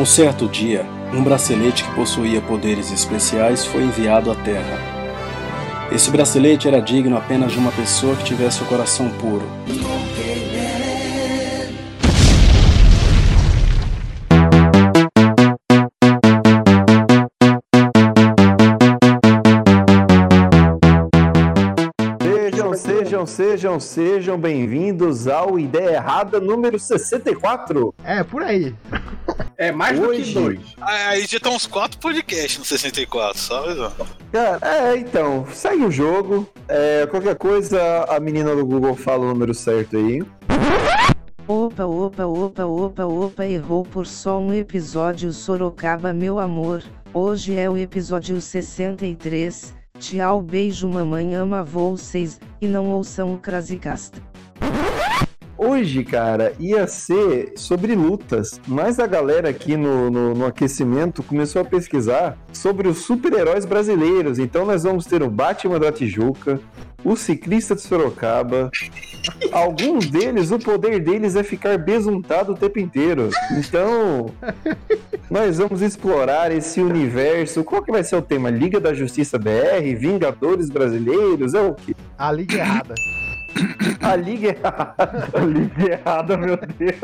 Um certo dia, um bracelete que possuía poderes especiais foi enviado à Terra. Esse bracelete era digno apenas de uma pessoa que tivesse o coração puro. Sejam, sejam, bem-vindos ao Ideia Errada número 64. É, por aí. É mais do Hoje- que dois. Aí já tá uns 4 podcasts no 64, sabe? Cara, é, então, segue o jogo. É, qualquer coisa, a menina do Google fala o número certo aí. Opa, opa, opa, opa, opa, errou por só um episódio Sorocaba, meu amor. Hoje é o episódio 63. Tchau, beijo, mamãe ama vocês. E não ouçam o Crasicast. Hoje, cara, ia ser sobre lutas, mas a galera aqui no, no, no aquecimento começou a pesquisar sobre os super-heróis brasileiros. Então nós vamos ter o Batman da Tijuca, o ciclista de Sorocaba. Alguns deles, o poder deles é ficar besuntado o tempo inteiro. Então, nós vamos explorar esse universo. Qual que vai ser o tema? Liga da Justiça BR, Vingadores Brasileiros, é o quê? A liga errada. A Liga Errada. A Liga Errada, meu Deus.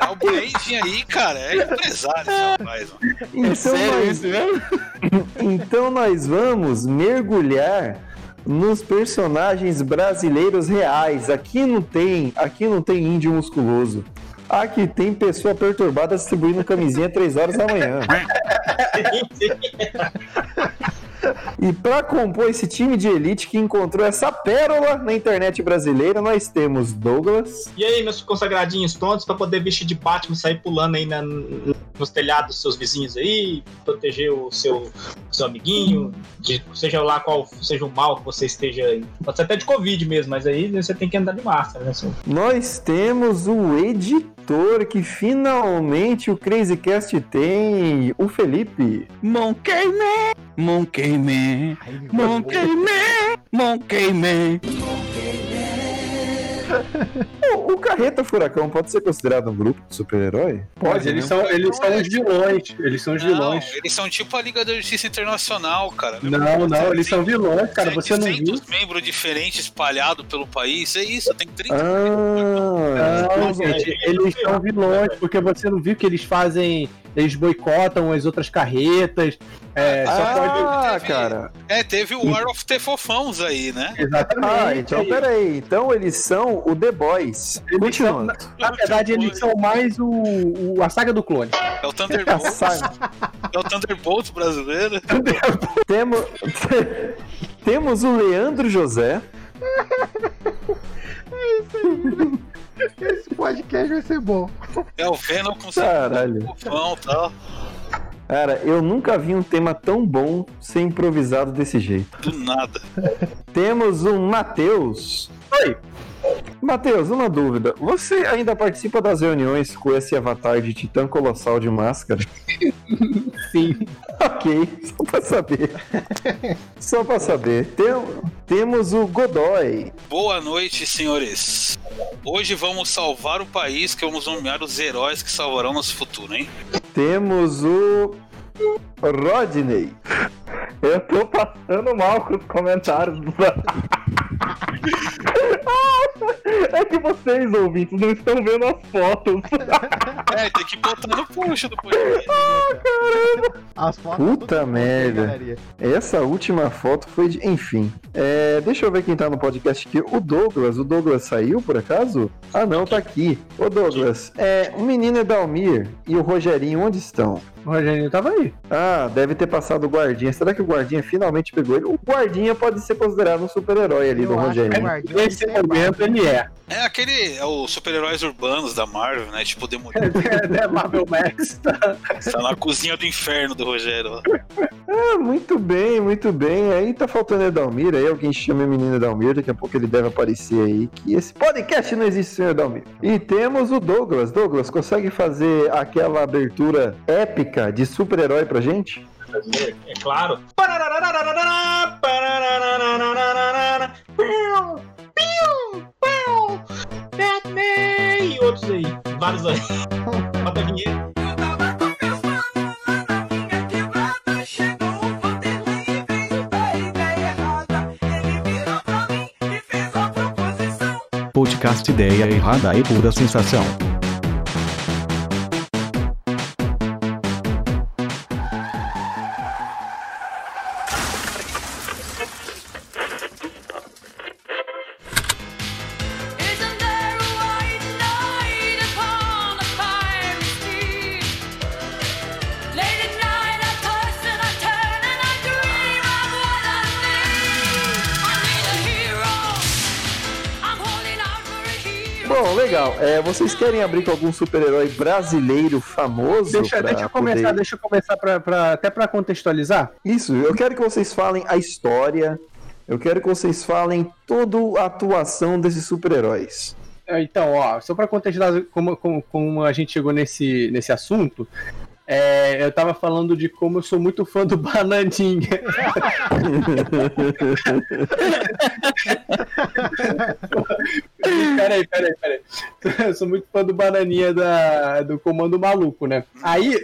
É o branding aí, cara. É empresário esse rapaz. Então, nós, então nós vamos mergulhar nos personagens brasileiros reais. Aqui não tem, aqui não tem índio musculoso. Aqui tem pessoa perturbada distribuindo camisinha 3 horas da manhã. E para compor esse time de elite que encontrou essa pérola na internet brasileira, nós temos Douglas, E aí, meus consagradinhos prontos pra poder vestir de Batman e sair pulando aí na- nos telhados dos seus vizinhos aí, proteger o seu, seu amiguinho, de- seja lá qual seja o mal que você esteja aí. Pode ser até de Covid mesmo, mas aí você tem que andar de máscara, né? seu- Nós temos o editor que finalmente o Crazycast tem, o Felipe. Monkey Man! Monkey Man! Aí, Monkey Man! Monkey Man! O, o Carreta Furacão pode ser considerado um grupo de super-herói? Mas eles são, eles são os vilões. Eles são os Não, vilões. eles são tipo a Liga da Justiça Internacional, cara. Não, não, eles são vilões, cara. Você não viu? 700 membros diferentes espalhados pelo país. É isso, tem 30 Ah, Não, gente, eles são vilões, porque você não viu que eles fazem. Eles boicotam as outras carretas. É, só pode. ah teve- cara. É, teve o War of the Fofãos aí, né? Exatamente. Ah, então peraí. Então eles são o The Boys. Eles Continuando. são- na verdade, eles são mais o, o- a saga do clone. É o Thunderbolt, Sabe? é o Thunderbolt brasileiro. Temos, temos o Leandro José. Esse podcast vai ser bom. É o Venom com Caralho. e tal. Cara, eu nunca vi um tema tão bom ser improvisado desse jeito. Do nada. Temos o Matheus. Oi. Matheus, uma dúvida. Você ainda participa das reuniões com esse avatar de titã colossal de máscara? Sim. ok, só pra saber. só pra saber. Tem- temos o Godoy. Boa noite, senhores. Hoje vamos salvar o país, que vamos nomear os heróis que salvarão nosso futuro, hein? Temos o Rodney. Eu tô passando mal com os comentários. É que vocês, ouvintes, não estão vendo as fotos. É, tem que botar no post do podcast. As fotos. Puta merda. Essa última foto foi de. Enfim. É, deixa eu ver quem tá no podcast aqui. O Douglas. O Douglas saiu, por acaso? Ah, não, tá aqui. Ô, Douglas. É, o menino Edalmir e o Rogerinho, onde estão? O Rogerinho tava aí. Ah, deve ter passado o Guardinha. Será que o Guardinha finalmente pegou ele? O Guardinha pode ser considerado um super-herói ali Eu do Rogerinho. Guardinha Nesse momento ele é. É aquele. É o super-heróis urbanos da Marvel, né? Tipo, Demolidor. é Marvel Max. Tá na cozinha do inferno do Rogério. lá. Ah, muito bem, muito bem. Aí tá faltando Edalmir. Aí alguém chama o menino Edalmir. Daqui a pouco ele deve aparecer aí. Que esse podcast não existe sem Edalmir. E temos o Douglas. Douglas, consegue fazer aquela abertura épica de super-herói pra gente? É claro. Hey! Outros aí, vários aí. Bota a vinheta. Podcast Ideia Errada e Pura Sensação. Vocês querem abrir com algum super-herói brasileiro famoso? Deixa, deixa eu começar, poder- deixa eu começar pra, pra- até pra contextualizar. Isso, eu quero que vocês falem a história. Eu quero que vocês falem toda a atuação desses super-heróis. É, Então, ó, só pra contextualizar como, como, como a gente chegou nesse, nesse assunto, é, eu tava falando de como eu sou muito fã do Bananinha. peraí, peraí, peraí. Eu sou muito fã do Bananinha da, do Comando Maluco, né? Aí,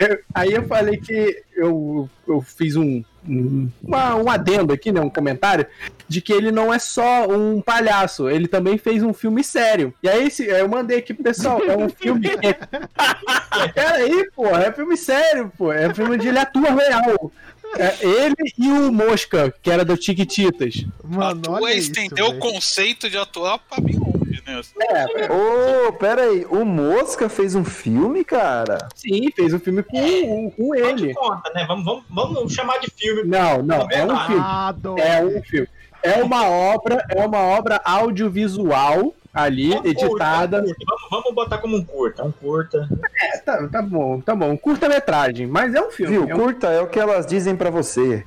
eu, aí eu falei que eu, eu fiz um, um, uma- um adendo aqui, né? Um comentário, de que ele não é só um palhaço, ele também fez um filme sério. E aí esse- eu mandei aqui pro pessoal, é um filme. Peraí, pô, é filme sério, pô. É um filme onde ele atua real. É ele e o Mosca, que era do Tiquititas. Mano, olha é isso, o velho. conceito de atuar pra bem longe, né? É, Ô, pera aí, o Mosca fez um filme, cara? sim, fez um filme com, com Faz de ele. conta, né? Vamos, vamos, vamos chamar de filme. Não, não, é um filme. Ah. É um filme. É uma obra, é uma obra audiovisual ali, Vamos editada. curta, Vamos, vamos botar como um curta. Um curta. É, tá, tá bom, tá bom. Curta-metragem, mas é um filme. Viu, é um curta é o que elas dizem pra você.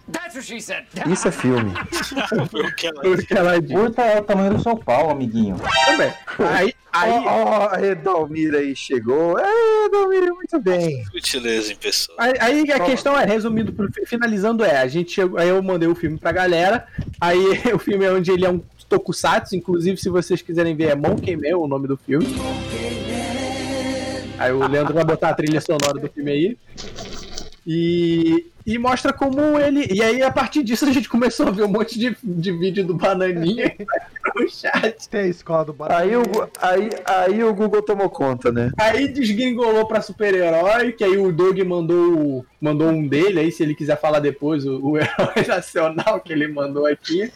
Isso é filme. O que ela filme que ela diz Curta é o tamanho do seu pau, amiguinho. também. Aí, aí, Ó, ó, Edalmir aí chegou. É, Edalmir, muito bem. sutileza em pessoa. Aí, aí a questão é, resumindo, finalizando é, a gente chegou, aí eu mandei o filme pra galera, aí o filme é onde ele é um tokusatsu, inclusive se vocês quiserem ver é Monkey Man o nome do filme. Aí o Leandro vai botar a trilha sonora do filme aí. E, e mostra como ele. E aí, a partir disso, a gente começou a ver um monte de, de vídeo do Bananinha no chat. Tem a escola do Barão. Aí o, aí, aí o Google tomou conta, né? Aí desgringolou pra super-herói, que aí o Doug mandou, mandou um dele, aí se ele quiser falar depois, o, o herói nacional que ele mandou aqui.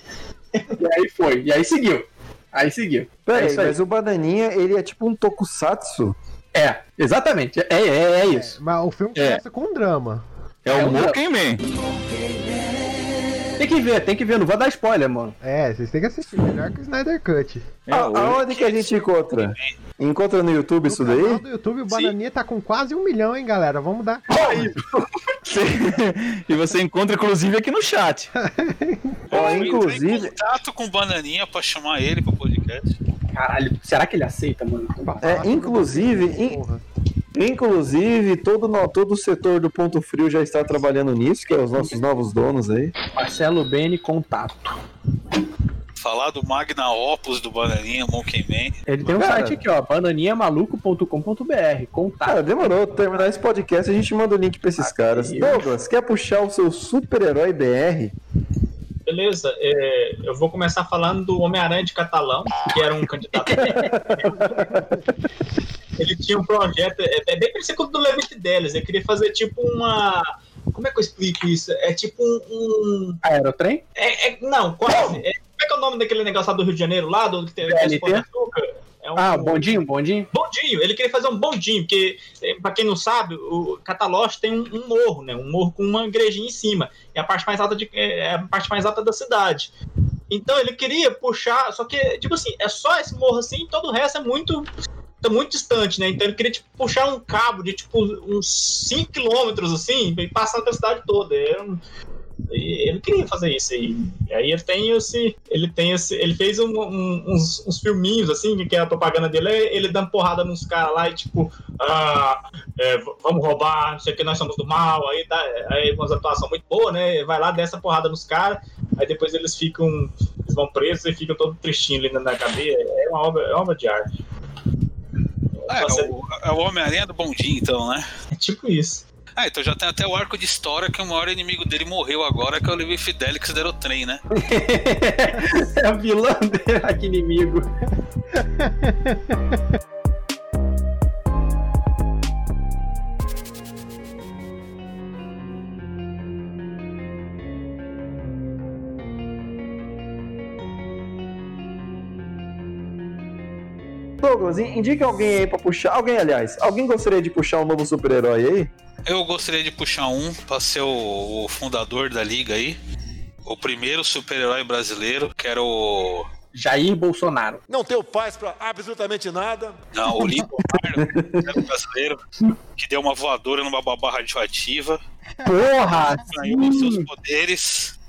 E aí foi, e aí seguiu. Aí seguiu. É aí, isso aí. mas o Bananinha, ele é tipo um tokusatsu? É, exatamente. É, é, é isso. Mas o filme É. começa com um drama. É É o um Monkey Man. Tem que ver, tem que ver, não vou dar spoiler, mano. É, vocês têm que assistir. Melhor que o Snyder Cut. É A- aonde que a gente encontra? Encontra no YouTube isso no canal daí? do YouTube, o Bananinha tá com quase um milhão, hein, galera? Vamos dar. e você encontra inclusive aqui no chat. Ó, em inclusive, contato com o Bananinha pra chamar ele pro podcast. Caralho, será que ele aceita, mano? é, inclusive, in-. Inclusive todo, no- todo o setor do Ponto Frio já está trabalhando nisso, que é os nossos novos donos aí. Marcelo Bene, contato. Falar do Magna Opus do Bananinha, Monkey Man. Ele tem um Cara. site aqui, ó, bananiamaluco.com.br. Contato. Cara, demorou. Terminar esse podcast, a gente manda o link pra esses caras. Douglas, quer puxar o seu super-herói BR? Beleza, é, eu vou começar falando do Homem-Aranha de Catalão, que era um candidato. ele tinha um projeto, é, é bem parecido com o do Levite Delis, ele queria fazer tipo uma. Como é que eu explico isso? É tipo um. um- Aerotrem? é, é- não, quase. É, como é que é o nome daquele negócio lá do Rio de Janeiro, lá do que tem açúcar? É um, Ah, bondinho, bondinho. Bondinho, ele queria fazer um bondinho, porque, eh, pra quem não sabe, o Cataloche tem um, um morro, né? Um morro com uma igrejinha em cima. É a parte mais alta, de, é a parte mais alta da cidade. Então ele queria puxar, só que, tipo assim, é só esse morro assim, todo o resto é muito. Tá muito distante, né? Então ele queria tipo, puxar um cabo de tipo uns 5 quilômetros assim, e passar pela cidade toda. Era um- Ele queria fazer isso aí. E aí ele tem esse. Ele tem esse. Ele fez um- um- uns, uns filminhos, assim, que a propaganda dele é ele dando porrada nos caras lá e tipo, ah, é, vamos roubar, não sei o que, nós somos do mal, aí dá aí umas atuações muito boas, né? Vai lá, desce a porrada nos caras, aí depois eles ficam. Eles vão presos e ficam todos tristinhos ali na cadeia. É uma obra, é uma obra de arte. É, é o, é o Homem-Aranha do Bondinho, então, né? É tipo isso. Ah, então já tem até o arco de história que o maior inimigo dele morreu agora, que é o Levi Fidelix Derotrem, né? é o vilão dele, que inimigo. Douglas, in- indica alguém aí pra puxar. Alguém, aliás, alguém gostaria de puxar um novo super-herói aí? Eu gostaria de puxar um pra ser o, o fundador da liga aí. O primeiro super-herói brasileiro, que era o. Jair Bolsonaro. Não tenho paz pra absolutamente nada. Não, o o brasileiro, que deu uma voadora numa babá radioativa, Porra! ganhou seus sim. poderes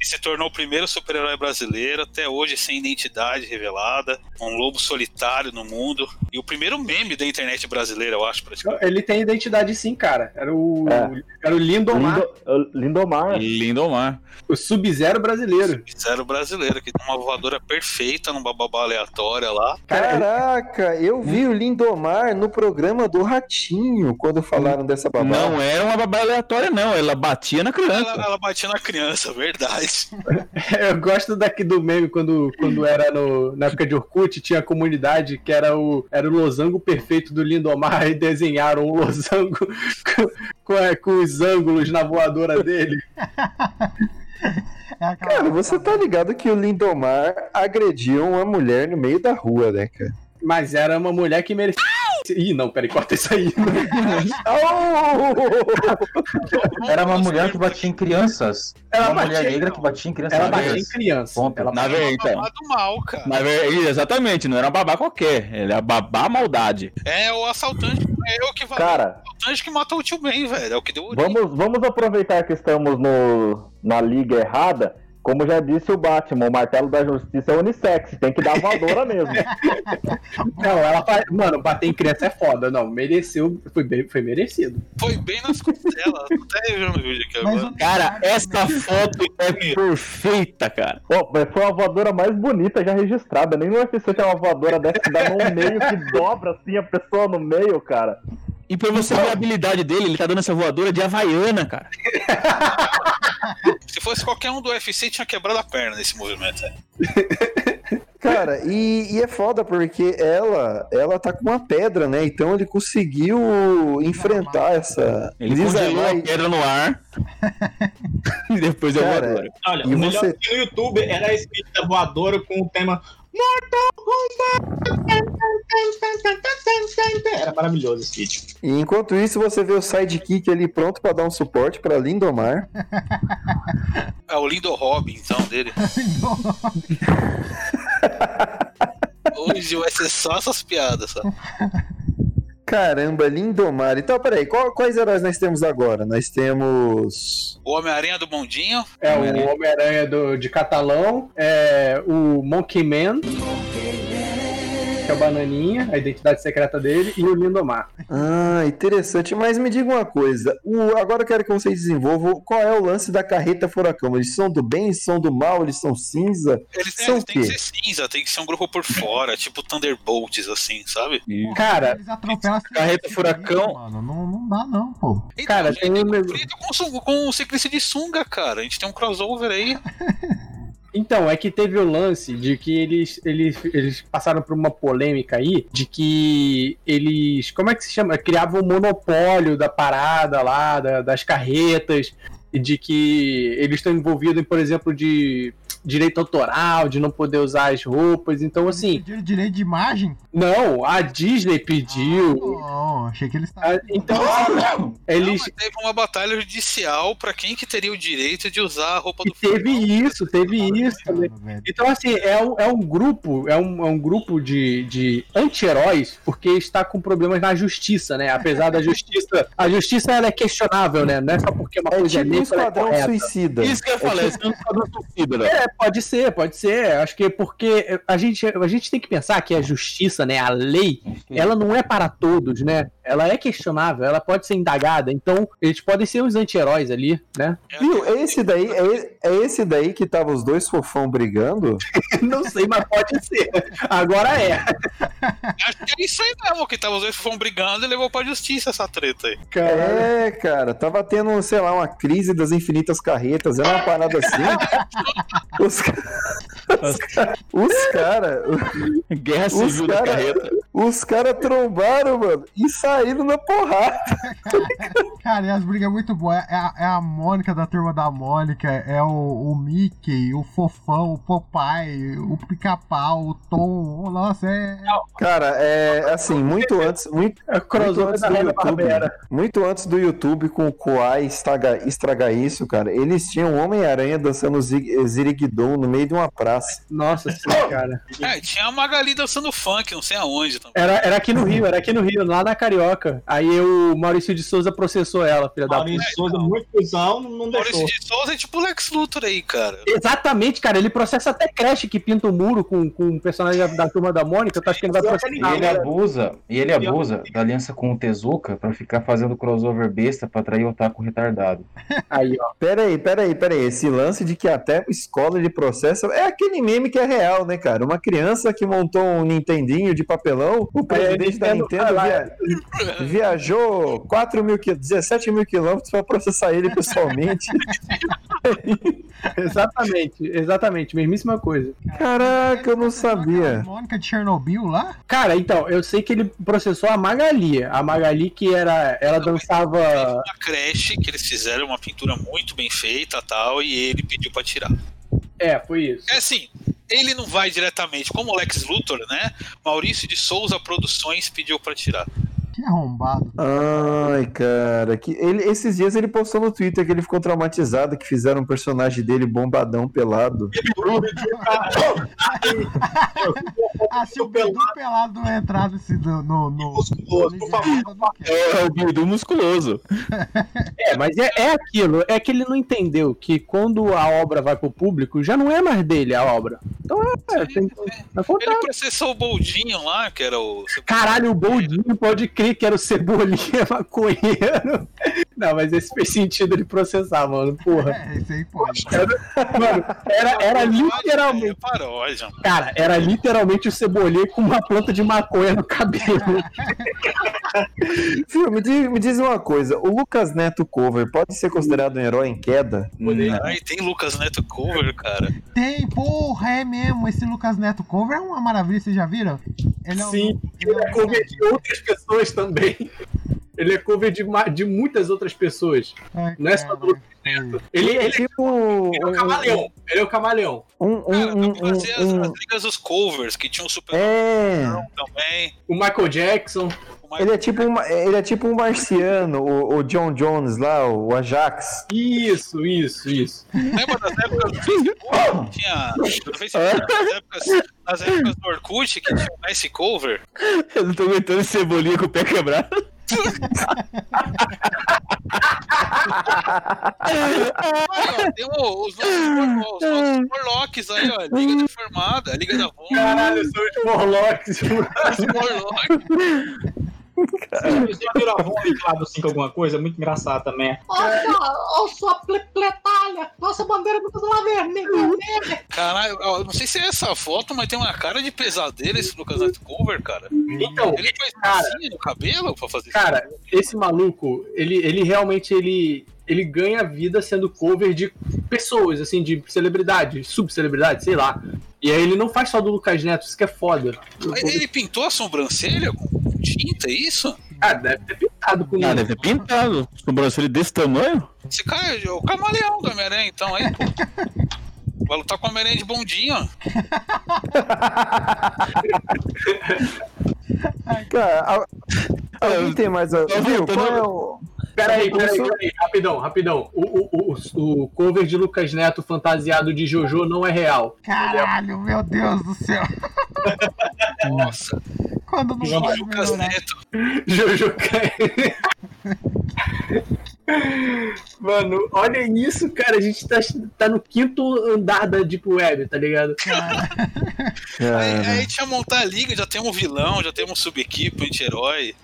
e se tornou o primeiro super-herói brasileiro, até hoje sem identidade revelada, um lobo solitário no mundo e o primeiro meme da internet brasileira, eu acho, praticamente. Ele tem identidade sim, cara. Era o, É. era o Lindomar, Lindo- Lindomar. Lindomar. o Sub-Zero brasileiro. Zero brasileiro, que deu uma voadora perfeita numa babá aleatória lá. Caraca, eu vi o Lindomar no programa do Ratinho quando falaram dessa babá. Não era uma babá aleatória, não. Ela batia na criança. Ela, ela batia na criança, verdade. Eu gosto daqui do meme quando, quando era no, na época de Orkut, tinha a comunidade que era o, era o losango perfeito do Lindomar e desenharam o losango com, com, a- com os ângulos na voadora dele. É Cara, você tá ligado que o Lindomar agrediu uma mulher no meio da rua, né, cara? Mas era uma mulher que merecia. Ih, não, peraí, corta isso aí. Era uma mulher que batia em crianças. Ela uma mulher negra que batia em crianças. Ela batia em negras. criança. Ponto. Ela Na verdade, então. Babá do mal, cara. Na verdade, exatamente, não era babá qualquer. Ele é babá maldade. É o assaltante, é o que vai. Cara, O assaltante que matou o tio Ben, velho. É o que deu vamos, vamos aproveitar que estamos no, na liga errada. Como já disse o Batman, o martelo da justiça é unissex, tem que dar voadora mesmo. Não, ela faz. Mano, bater em criança é foda. Não, mereceu. Foi, bem, foi merecido. Foi bem nas costelas. Até revendo o vídeo aqui agora. Cara, essa foto é perfeita, cara. Pô, mas foi a voadora mais bonita já registrada. Nem no UFC tem uma voadora dessa que dá no meio, que dobra assim a pessoa no meio, cara. E pra você ver a habilidade dele, ele tá dando essa voadora de Havaiana, cara. Se fosse qualquer um do UFC, tinha quebrado a perna nesse movimento. né? Cara, e, e é foda porque ela, ela tá com uma pedra, né? Então ele conseguiu enfrentar essa. Ele congelou a e- pedra no ar. e depois deu Cara, voadora. Olha, E o melhor você- vídeo no YouTube era esse vídeo da voadora com o tema. Era maravilhoso esse vídeo. E enquanto isso, você vê o sidekick ali pronto pra dar um suporte pra Lindomar. É o Lindo Robin, então, dele. Hoje vai ser só essas piadas, só. Caramba, Lindomar. Então, peraí, qual- quais heróis nós temos agora? Nós temos. O Homem-Aranha do Bondinho. É o Homem-Aranha do- de Catalão, é o Monkey Man, que é o Bananinha, a identidade secreta dele, e o Lindomar. Ah, interessante. Mas me diga uma coisa. O... Agora eu quero que vocês desenvolvam qual é o lance da carreta furacão. Eles são do bem, eles são do mal, eles são cinza. Eles, São eles o têm que quê? ser cinza, tem que ser um grupo por fora, tipo Thunderbolts, assim, sabe? Cara, Eles atropelam as Carreta furacão. Mano, não, não dá não, pô. Então, Cara, tem um com, com o ciclista de sunga, cara. A gente tem um crossover aí. Então, é que teve o lance de que eles, eles, eles passaram por uma polêmica aí de que eles. Como é que se chama? Criavam o monopólio da parada lá, da- das carretas, de que eles estão envolvidos em, por exemplo, de direito autoral, de não poder usar as roupas. Então, assim, Pediram direito de imagem? não, a Disney pediu. Não, achei que eles estavam. Ah, Então, assim, Não, eles. mas teve uma batalha judicial pra quem que teria o direito de usar a roupa E do teve furacão. isso, teve isso também. velho. Então, assim, é um, é um grupo, é um, é um grupo de, de anti-heróis, porque está com problemas na justiça, né? Apesar da justiça. A justiça ela é questionável, né? Não é só porque uma É coisa é tipo um é esquadrão correta. suicida. Isso que eu ia falar, esse é um esquadrão suicida, né? É, pode ser, pode ser. Acho que é porque a gente, a gente tem que pensar que a justiça, né, a lei, ela não é para todos, né? ela é questionável, ela pode ser indagada, então eles podem ser os anti-heróis ali, né? Viu? É esse daí, é, é esse daí que tava os dois fofão brigando? Não sei, mas pode ser. Agora é. Acho que é isso aí mesmo, que tava os dois foram brigando e levou pra justiça essa treta aí. É, cara, tava tendo, sei lá, uma crise das infinitas carretas, era uma parada assim. Os, os, os cara, Guerra os civil da cara, carreta. os cara trombaram, mano, e saíram na porrada. Cara, e as brigas é muito boas. É a, é a Mônica da turma da Mônica, é o, o Mickey, o Fofão, o Popeye, o Pica-Pau, o Tom. Nossa, é. Cara, é assim, muito antes, muito, É muito antes da do. YouTube, muito antes do YouTube com o Kawhi estragar, estragar isso, cara, eles tinham um Homem-Aranha dançando ziriguidum no meio de uma praça. Nossa sim, cara. É, tinha a Magali dançando funk, não sei aonde também. Era, era aqui no Rio, era aqui no Rio, lá na Carioca. Aí o Maurício de Souza processou ela, filha da puta. Maurício Souza, muito cuzão, não, não Maurício deixou. de Souza é tipo o Lex Luthor aí, cara. Exatamente, cara. Ele processa até creche que pinta o muro com, com o personagem da, turma da Mônica. Eu acho que ele vai E processar. ele abusa, e ele abusa da aliança com o Tezuka pra ficar fazendo crossover besta pra atrair o otaku retardado. Aí, ó. Pera aí, pera aí, pera aí. Esse lance de que até escola de processo é aquele meme que é real, né, cara? Uma criança que montou um Nintendinho de papelão, o presidente da Nintendo via- viajou 4 mil, qui- 17 mil quilômetros pra processar ele pessoalmente. Exatamente, exatamente. Mesmíssima coisa. Caraca, eu não sabia. Mônica de Chernobyl lá? Cara, então, eu sei que ele processou a Magali. A Magali que era. Ela dançava. Uma creche que eles fizeram uma pintura muito bem feita tal, e ele pediu pra tirar. É, foi isso. É assim, ele não vai diretamente, como o Lex Luthor, né? Maurício de Souza Produções pediu pra tirar. Que arrombado. Ai, cara, que ele, esses dias ele postou no Twitter que ele ficou traumatizado, que fizeram um personagem dele bombadão pelado. Ah, se o Bidu pelado não entrar nesse no. no, no Musculoso, por favor. É o Bidu musculoso. É, mas é, é aquilo. É que ele não entendeu que quando a obra vai pro público, já não é mais dele a obra. Então é, tem que Ele processou o Boldinho lá, que era o. Caralho, o Boldinho pode crer que era o Cebolinha maconheiro. Não, mas esse fez sentido ele processar, mano. Porra. É, esse aí pode. Mano, era, era literalmente. paródia. Cara, era literalmente o Cebolinha com uma planta de maconha no cabelo. Filho, me diz, me diz uma coisa: o Lucas Neto Cover pode ser considerado um herói em queda? Aí tem Lucas Neto cover, cara. Tem, porra, é mesmo. Esse Lucas Neto cover é uma maravilha, vocês já viram? Ele é um- Sim, ele ele é cover de outras pessoas também. Ele é cover de, de muitas outras pessoas. Ai, Não é só do cara, Ele, ele, é ele tipo. é o camaleão. Ele é o camaleão. Um, Cara, um, dá um, fazer as, um- as ligas dos covers, que tinha um super É. também. O Michael Jackson. O Michael Ele é tipo um, ele é tipo um marciano, o, o John Jones lá, o Ajax. Isso, isso, isso. Lembra das épocas do Facebook? que Tinha. Do Facebook, nas, épocas, nas épocas do Orkut, que tinha o Nice Cover. Eu não tô aguentando esse cebolinha com o pé quebrado. Ó, tem o- os nossos, os nossos Morlocks aí, ó. Liga de Formada, Liga da Von, Caralho, são os Morlocks. os Morlocks. Já viram a Rony lá do 5 alguma coisa? Muito engraçado também. Ó, sua pletalha! Nossa bandeira do lá vermelho! Caralho, ó, não sei se é essa foto, mas tem uma cara de pesadelo esse Lucas Cover, cara. Então, Ele faz cara, no cabelo pra fazer cara, esse maluco, ele, ele realmente ele, ele ganha vida sendo cover de pessoas, assim, de celebridade, subcelebridade, sei lá. E aí ele não faz só do Lucas Neto, isso que é foda. Mas Ele pintou a sobrancelha com tinta, é isso? Ah, deve ter pintado com Ah, deve ter pintado. Sobrancelha desse tamanho? Esse cara é o camaleão do Homem-Aranha, então, aí, pô. Vai lutar com o Homem-Aranha de bondinho, ó. Cara, a- alguém tem mais. a- Viu? Qual é o. Peraí, peraí, peraí, rapidão, rapidão. O, o, o, o cover de Lucas Neto fantasiado de Jojo não é real. Caralho, meu Deus do céu. Nossa, Quando não pode Lucas melhorar. Neto. Jojo cai. Mano, olha isso, cara. A gente tá, tá no quinto andar da Deep Web, tá ligado? Aí, aí a gente ia montar a liga, já tem um vilão, já tem um sub-equipe, um anti-herói.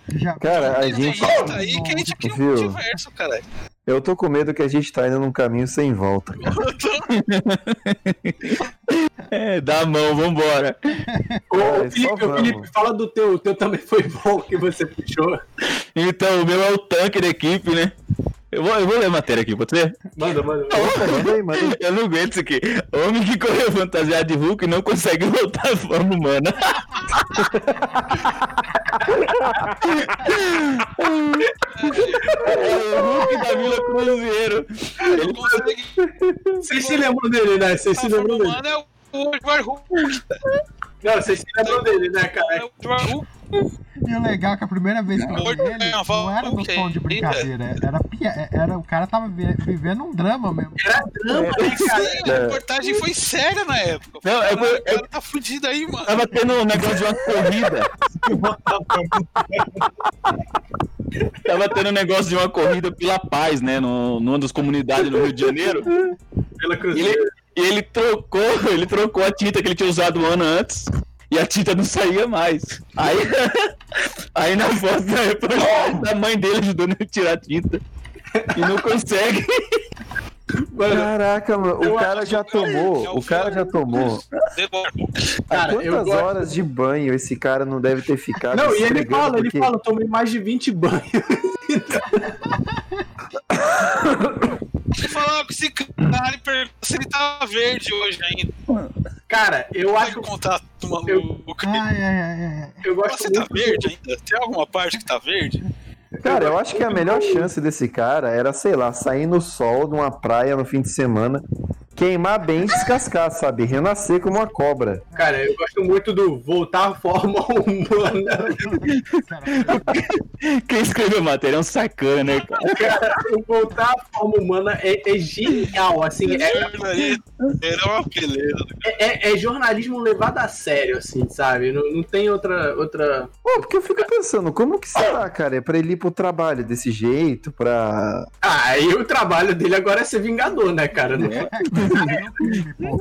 Cara, a gente. gente aí que a gente cria um Viu? multiverso, cara. Eu tô com medo que a gente tá indo num caminho sem volta. cara. É, dá a mão, vambora. Ô, Cara, Felipe. Felipe, fala do teu. O teu também foi bom que você puxou. Então, o meu é o tanque da equipe, né? Eu vou, eu vou ler a matéria aqui, pode ser? Manda, manda. Manda aí, manda aí. Eu não aguento isso aqui. Homem que correu fantasiado de Hulk não consegue voltar à forma humana. é o Hulk da Vila Cruzeiro. Ele consegue. Vocês se lembram dele, né? Vocês se lembram dele. Mano, é o Edward Hulk. Não, vocês se lembram dele, né, cara? É o Edward Hulk. E o legal é que a primeira vez que eu vi ele, não era no tom de brincadeira. Era, pia- era, o cara tava vi- vivendo um drama mesmo. Era drama, né, cara? Sim, a reportagem foi séria na época. Não, é- é- o cara tá fudido aí, mano. Tava tendo um negócio de uma corrida. Tava tendo um negócio de uma corrida pela paz, né? No, numa das comunidades no Rio de Janeiro. Pela Cruzeiro. Ele, e ele trocou, ele trocou a tinta que ele tinha usado um ano antes. E a tinta não saía mais. Aí, aí na foto da reportagem, a mãe dele ajudando ele a tirar a tinta. E não consegue. Caraca, mano, o cara já que é tomou. o O cara já tomou. Há quantas gosto- horas de banho esse cara não deve ter ficado? Não, e ele fala, ele porque- fala, eu tomei mais de 20 banhos. Você falava com esse cara e perguntou se ele tava verde hoje ainda. Cara, eu é acho o contato do Eu- maluco? Ai, ai, ai, ai. eu gosto Você tá muito. verde ainda? Tem alguma parte que tá verde? Cara, eu acho que a melhor chance desse cara era, sei lá, sair no sol numa praia no fim de semana, queimar bem e descascar, sabe? Renascer como uma cobra. Cara, eu gosto muito do voltar à forma humana. Quem escreveu a matéria é um sacana, né, cara? Cara, o voltar à forma humana é, é genial, assim, é. Era uma beleza. é, é jornalismo levado a sério, assim, sabe? Não, não tem outra, outra... Pô, porque eu fico pensando, como que será, cara? É pra ele ir pro trabalho desse jeito, pra. Ah, aí o trabalho dele agora é ser vingador, né, cara? Não-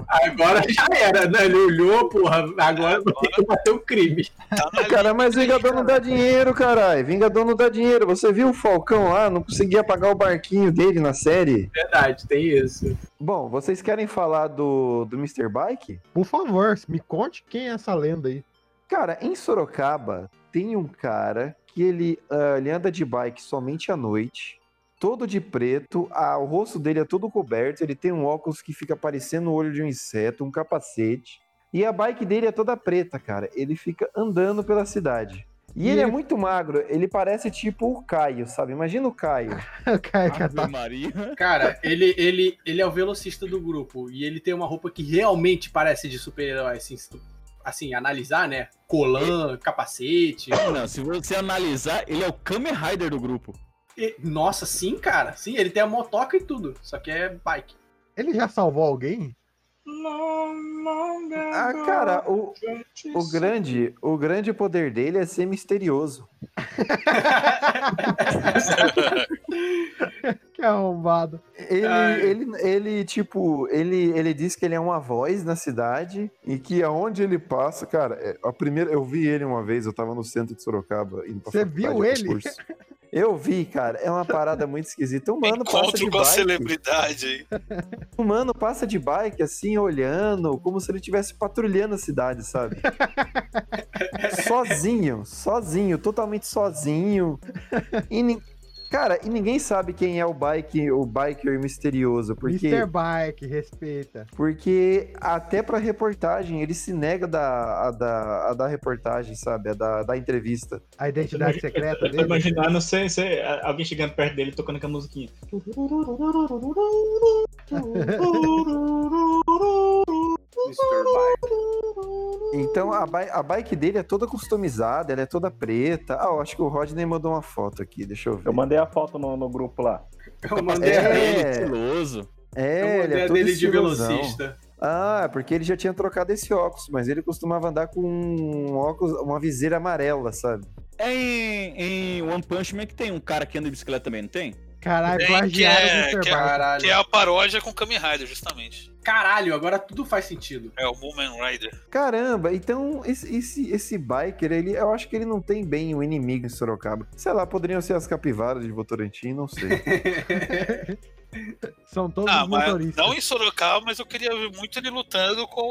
Agora já era, né? Ele olhou, porra, agora vai ter que bater o crime. Tá Cara, mas Vingador não dá dinheiro, caralho. Vingador não dá dinheiro. Você viu o Falcão lá? Não conseguia pagar o barquinho dele na série. Verdade, tem isso. Bom, vocês querem falar do, do Mr. Bike? Por favor, me conte quem é essa lenda aí. Cara, em Sorocaba tem um cara que ele, ah, ele anda de bike somente à noite, todo de preto, ah, o rosto dele é todo coberto, ele tem um óculos que fica parecendo o olho de um inseto, um capacete, e a bike dele é toda preta, cara. Ele fica andando pela cidade. E, E ele é ele- muito magro, ele parece tipo o Caio, sabe? Imagina o Caio. Cara, cara, Ave tá- Maria. Cara, ele, ele, ele é o velocista do grupo e ele tem uma roupa que realmente parece de super-herói, assim, assim, analisar, né? Colan, capacete. Não, se você analisar, ele é o Kamen Rider do grupo. E- nossa, sim, cara. Sim, ele tem a motoca e tudo, só que é bike. Ele já salvou alguém? Ah, cara, o, o grande, o grande poder dele é ser misterioso. Que arrombado. Ele, Ai. ele, ele, tipo, ele, ele diz que ele é uma voz na cidade e que aonde ele passa, cara, é, a primeira, eu vi ele uma vez, eu tava no centro de Sorocaba indo pra Você viu ele? Eu vi, cara, é uma parada muito esquisita. Um mano passa de Encontro com a bike, celebridade aí. um mano passa de bike assim, olhando, como se ele estivesse patrulhando a cidade, sabe? sozinho, sozinho, totalmente sozinho. E, cara, e ninguém sabe quem é o bike, o biker misterioso, porque Mr. Bike, respeita. porque até pra reportagem ele se nega da, a, da, a da reportagem, sabe? A da, da entrevista. A identidade secreta dele. imaginando você, você- alguém chegando perto dele tocando com a musiquinha. Bike. Então a, bi- a bike dele é toda customizada, ela é toda preta. Ah, eu acho que o Rodney mandou uma foto aqui, deixa eu ver. Eu mandei a foto no, no grupo lá. Eu mandei a É. dele. Estiloso. É, Eu mandei é a dele de estilosão. velocista. Ah, é porque ele já tinha trocado esse óculos, mas ele costumava andar com um óculos, uma viseira amarela, sabe? É em, em One Punch Man que tem um cara que anda de bicicleta também, não tem? Caralho, plagiaram o é, Mr. que, é, Barker. que é a paródia com Kamen Rider, justamente. Caralho, agora tudo faz sentido. É o Moomin Rider. Caramba, então esse, esse, esse biker, ele, eu acho que ele não tem bem o inimigo em Sorocaba. Sei lá, poderiam ser as capivaras de Votorantim, não sei. São todos Ah, motoristas. não em Sorocaba, mas eu queria ver muito ele lutando com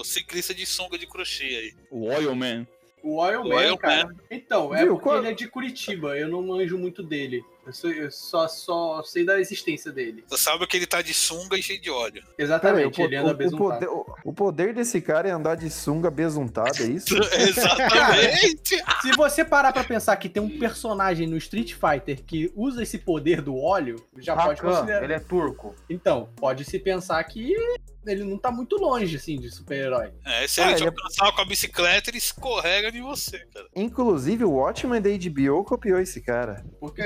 o ciclista de sunga de crochê aí. O Oil Man. O Oil O Man, Oil cara. Man. Então, é Viu, porque qual- ele é de Curitiba, eu não manjo muito dele. Eu, sou- eu só, só sei da existência dele. Você sabe que ele tá de sunga e cheio de óleo. Exatamente, Peraí, ele anda o, o, besuntado. poder, o, o poder desse cara é andar de sunga besuntada, é isso? Exatamente! Se você parar pra pensar que tem um personagem no Street Fighter que usa esse poder do óleo, já pode Rakan, considerar. ele é turco. Então, pode se pensar que ele não tá muito longe, assim, de super-herói. É, se Ah, ele te ele é- com a bicicleta, ele escorrega em você, cara. Inclusive, o Watchmen da HBO copiou esse cara. Porque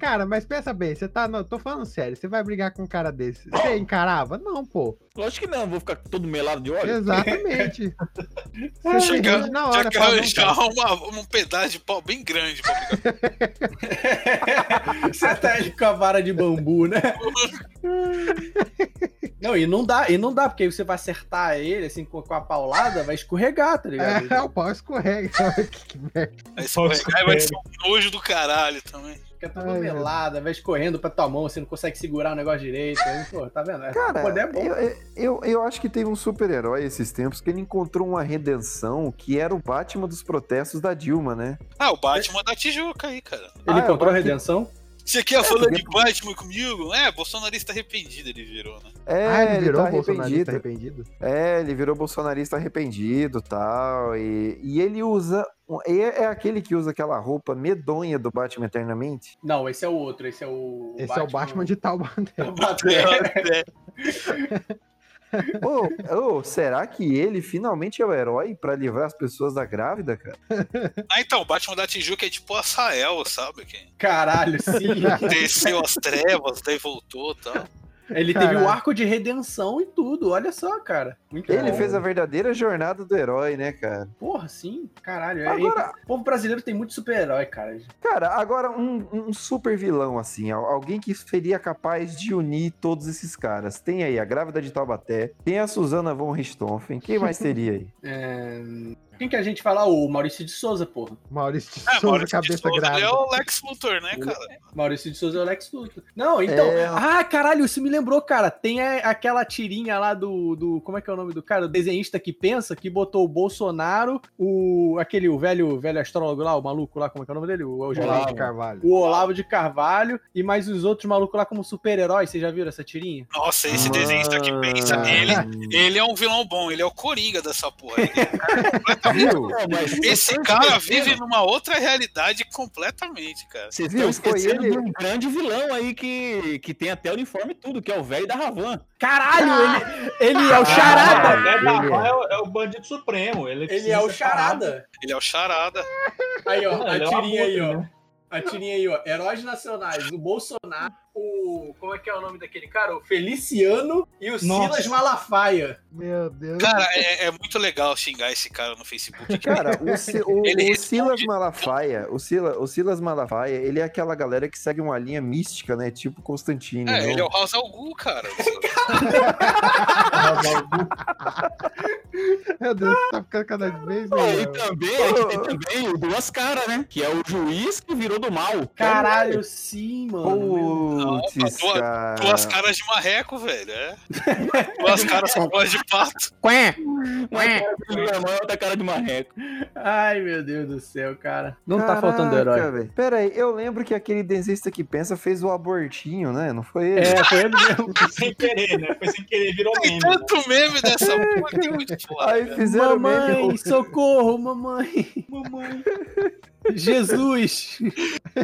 Cara, mas pensa bem, você tá. Não, tô falando sério, você vai brigar com um cara desse. Você encarava? Não, pô. Lógico que não, vou ficar todo melado de óleo. Exatamente. Você que, decide na hora. que arranjar cara. uma, um pedaço de pau bem grande pra você tá com a vara de bambu, né? Não, e não dá, e não dá, porque aí você vai acertar ele, assim, com, com a paulada, vai escorregar, tá ligado? É, o pau escorrega. que merda. Aí escorregar e vai ser um nojo do caralho também. Fica toda Ai, melada, vai escorrendo pra tua mão, você não consegue segurar o negócio direito. Aí, pô, tá vendo? É, Cara, o poder é bom. eu, eu, eu acho que teve um super-herói esses tempos que ele encontrou uma redenção que era o Batman dos protestos da Dilma, né? Ah, o Batman da Tijuca aí, cara. Ele Ah, encontrou a redenção? Você quer falar porque- de Batman comigo? É, bolsonarista arrependido ele virou, né? É, ah, ele virou tá bolsonarista arrependido. arrependido? É, ele virou bolsonarista arrependido tal, e E ele usa. É, é aquele que usa aquela roupa medonha do Batman eternamente? Não, esse é o outro, esse é o. Esse é o Batman de Taubaté. Taubaté. Ô, ô, será que ele finalmente é o herói pra livrar as pessoas da grávida, cara? Ah, então, o Batman da Tijuca é tipo o Asael, sabe? Que Caralho, sim. desceu as trevas, daí voltou e tal. Ele teve Caralho. o arco de redenção e tudo, olha só, cara. Muito Ele bom. fez a verdadeira jornada do herói, né, cara? Porra, sim, caralho. É- Agora- O povo brasileiro tem muito super-herói, cara. Cara, agora um, um super vilão, assim, al- alguém que seria capaz de unir todos esses caras. Tem aí a grávida de Taubaté, tem a Susana von Richthofen, quem mais teria aí? É, Quem que a gente fala? O Maurício de Souza, porra. Maurício de É, Souza, Maurício de cabeça Souza, grávida. é o Lex Luthor, né, cara? Maurício de Souza é o Lex Luthor. Não, então. É. Ah, caralho, isso me lembrou, cara. Tem aquela tirinha lá do, do. Como é que é o nome do cara? O desenhista que pensa que botou o Bolsonaro, o. aquele, o velho, velho astrólogo lá, o maluco lá, como é que é o nome dele? O, o, Olavo de Carvalho. o Olavo de Carvalho e mais os outros malucos lá como super-heróis. Vocês já viram essa tirinha? Nossa, esse desenhista que pensa, ele, ele é um vilão bom, ele é o Coringa dessa porra. Esse cara vive numa outra realidade completamente, cara. Vocês Viu? Foi esquecendo ele- de um grande vilão aí que, que tem até uniforme e tudo, que é o velho da Ravan. Caralho, ele, ele é o Charada! Barra é, o, é o bandido supremo. Ele, Ele é o parado. Charada. Ele é o Charada. Aí, ó, a é tirinha aí, ó. né? A tirinha aí, ó. Heróis nacionais. O Bolsonaro, o. Como é que é o nome daquele cara? O Feliciano e o Nossa. Silas Malafaia. Meu Deus. Cara, é, é muito legal xingar esse cara no Facebook. Cara, o, o- Ele o Silas Malafaia, o, Sila, o Silas Malafaia, ele é aquela galera que segue uma linha mística, né? Tipo Constantino. É, não? ele é o Raul Algu, cara. Meu Deus, tá ficando cada vez Pô, e melhor. também, a gente tem também o Duas Caras, né? Que é o juiz que virou do mal. Caralho, sim, mano. Putz, Duas- cara. Duas caras de marreco, velho. É. Duas caras com voz de pato. De irmão, outra cara de marreco. Ai, meu Deus do céu, cara. Não tá faltando Caraca, herói. velho. Pera aí, eu lembro que aquele desenhista que pensa fez o abortinho, né? Não foi ele? É, foi ele mesmo. Foi sem querer, né? Foi sem querer, virou Tem meme. tanto meme dessa porra que é muito foda. Aí fizeram Mamãe, meme. socorro, mamãe. Mamãe. Jesus.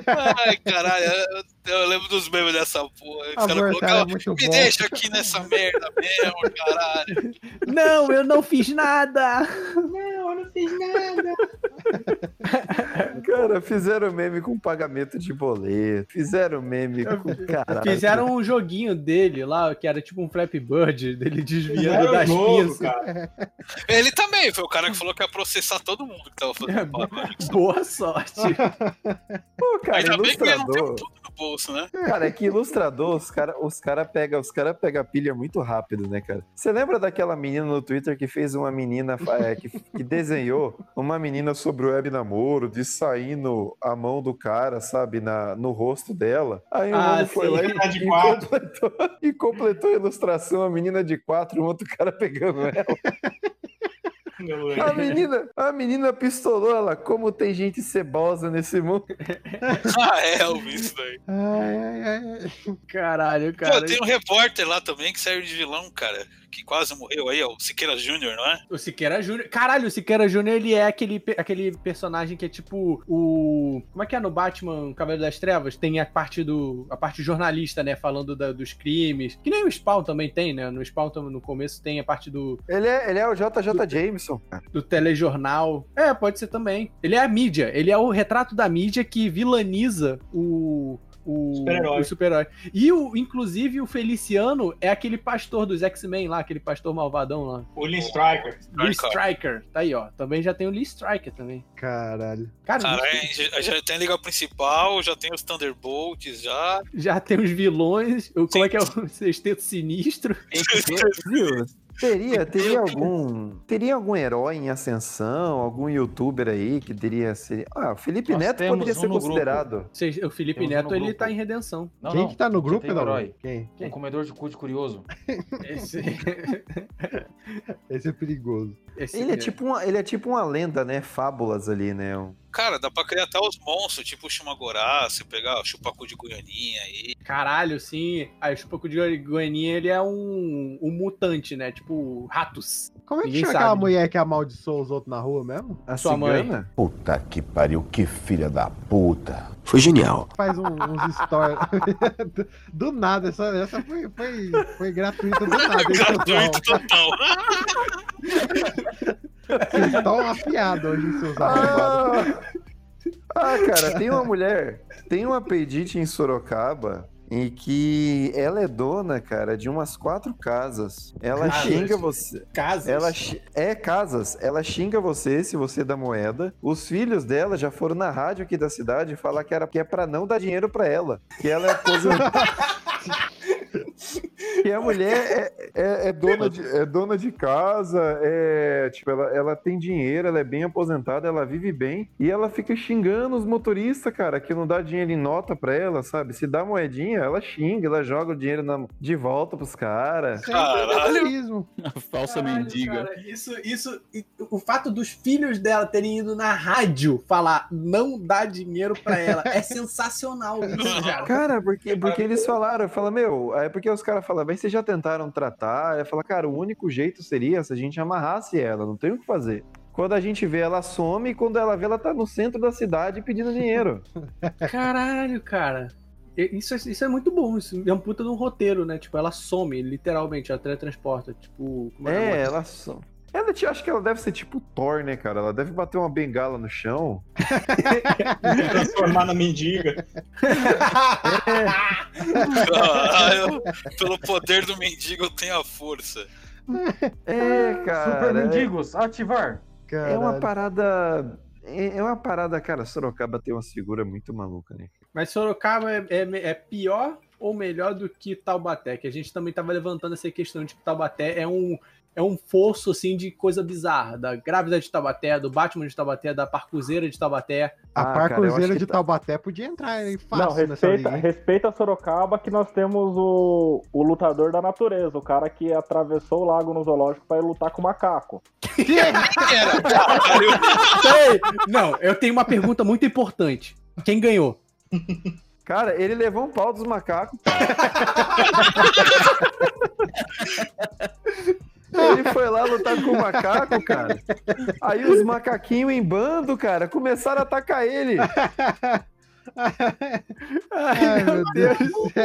Ai, caralho, eu, eu lembro dos memes dessa porra. Os caras é colocavam, me bom. deixa aqui nessa merda mesmo, caralho. Não, eu não fiz nada. Não, eu não fiz nada. Cara, fizeram meme com pagamento de boleto. Fizeram meme com. Caralho. Fizeram um joguinho dele lá, que era tipo um Flappy Bird, dele desviando das pinças. cara. Ele também foi o cara que falou que ia processar todo mundo que tava fazendo paródia. Boa sorte. Pô, cara, Ainda bem que ele não tem ilustrador. tudo no bolso, né? Cara, é que ilustrador, os caras os cara pegam os cara pega pilha muito rápido, né, cara? Você lembra daquela menina no Twitter que fez uma menina, é, que, que desenhou uma menina sobre o web namoro, de saindo a mão do cara, sabe, na, no rosto dela? Aí o Ah, mano foi sim, lá e, tá de e completou, e completou a ilustração, a menina de quatro, um outro cara pegando ela. A menina, a menina pistolou ela, como tem gente cebosa nesse mundo. Ah, é, eu vi isso daí. Ai, ai, ai. Caralho, Pô, cara. tem um repórter lá também que serve de vilão, cara. Que quase morreu aí, ó. O Siqueira Júnior, não é? O Siqueira Júnior. Caralho, o Siqueira Júnior, ele é aquele, aquele personagem que é tipo o. Como é que é no Batman Cavaleiro das Trevas? Tem a parte do. a parte jornalista, né? Falando da- dos crimes. Que nem o Spawn também tem, né? No Spawn no começo tem a parte do, Ele é, ele é o JJ Jameson. cara. do telejornal. É, pode ser também. Ele é a mídia. Ele é o retrato da mídia que vilaniza o. O Super-herói. o super-herói. E, o, inclusive, o Feliciano é aquele pastor dos X-Men lá, aquele pastor malvadão lá. O Lee Striker. Lee Striker. Tá aí, ó. Também já tem o Lee Striker também. Caralho. Cara, Cara, isso- é, já, já tem a Liga Principal, já tem os Thunderbolts, já. já tem os vilões. o- Como é que é o sexteto sinistro? Viu? Teria, teria algum. Teria algum herói em ascensão, algum youtuber aí que teria ser. Ah, o Felipe Nós Neto poderia um ser considerado. Cês- O Felipe Temos um Neto, no ele grupo. tá em redenção. Não, Quem não, que tá no grupo, tem um não? herói. Quem? Um comedor de cu de curioso. Esse, Esse é perigoso. esse Ele é tipo uma, ele é tipo uma lenda, né? Fábulas ali, né? Um- Cara, dá pra criar até os monstros, tipo o Shumagorá, se pegar o Chupacu de Goianinha aí. Caralho, sim. Aí o Chupacu de Goianinha, ele é um, um mutante, né? Tipo, ratos. Como é que chama aquela mulher que amaldiçoou os outros na rua mesmo? A Sua mãe. cigana? Puta que pariu, que filha da puta. Foi genial. Faz um- uns stories. do, nada, essa, essa foi, foi, foi gratuita do nada. Gratuito total. Vocês estão afiados hoje, seus arrombados. Ah, ah, cara, tem uma mulher, tem uma pedite em Sorocaba em que ela é dona, cara, de umas quatro casas. Ela Casas? xinga você. Casas. Ela é casas. Ela xinga você se você dá moeda. Os filhos dela já foram na rádio aqui da cidade falar que era que é para não dar dinheiro pra ela, que ela é aposentada. E a mulher é, é- é dona de, é dona de casa, é, tipo, ela, ela tem dinheiro, ela é bem aposentada, ela vive bem, e ela fica xingando os motoristas, cara, que não dá dinheiro em nota pra ela, sabe? Se dá moedinha, ela xinga, ela joga o dinheiro na- de volta pros caras. Caralho. A falsa Caralho, mendiga. cara, isso, isso, o fato dos filhos dela terem ido na rádio falar não dá dinheiro pra ela é sensacional isso, cara. Cara, porque, porque eles falaram, fala, meu, é porque os caras falam, bem, vocês já tentaram tratar? Ela fala, cara, o único jeito seria se a gente amarrasse ela, não tem o que fazer. Quando a gente vê, ela some e quando ela vê, ela tá no centro da cidade pedindo dinheiro. Caralho, cara. Isso, é- isso é muito bom, isso é um puta de um roteiro, né? Tipo, ela some, literalmente, ela teletransporta. Tipo, como É, que ela some. Ela, te- acho que ela deve ser tipo Thor, né, cara? Ela deve bater uma bengala no chão. Transformar na mendiga. Caralho, pelo poder do mendigo eu tenho a força. É, cara. Super é- mendigos, ativar. É uma Caralho. parada. É é uma parada, cara. Sorocaba tem uma figura muito maluca, né? Mas Sorocaba é, é- é pior ou melhor do que Taubaté? Que a gente também tava levantando essa questão de que Taubaté é um, é um fosso, assim, de coisa bizarra. Da grávida de Taubaté, do Batman de Taubaté, da parcuzeira de Taubaté. A Ah, parcuzeira que de tá- Taubaté podia entrar Não, fácil nessa respeita, hein? respeita Sorocaba que nós temos o, o lutador da natureza, o cara que atravessou o lago no zoológico pra ir lutar com o macaco. Era, caralho. Ei, não, eu tenho uma pergunta muito importante. Quem ganhou? Cara, ele levou um pau dos macacos. Ele foi lá lutar com o macaco, cara. Aí os macaquinhos em bando, cara, começaram a atacar ele. Ai, meu Deus.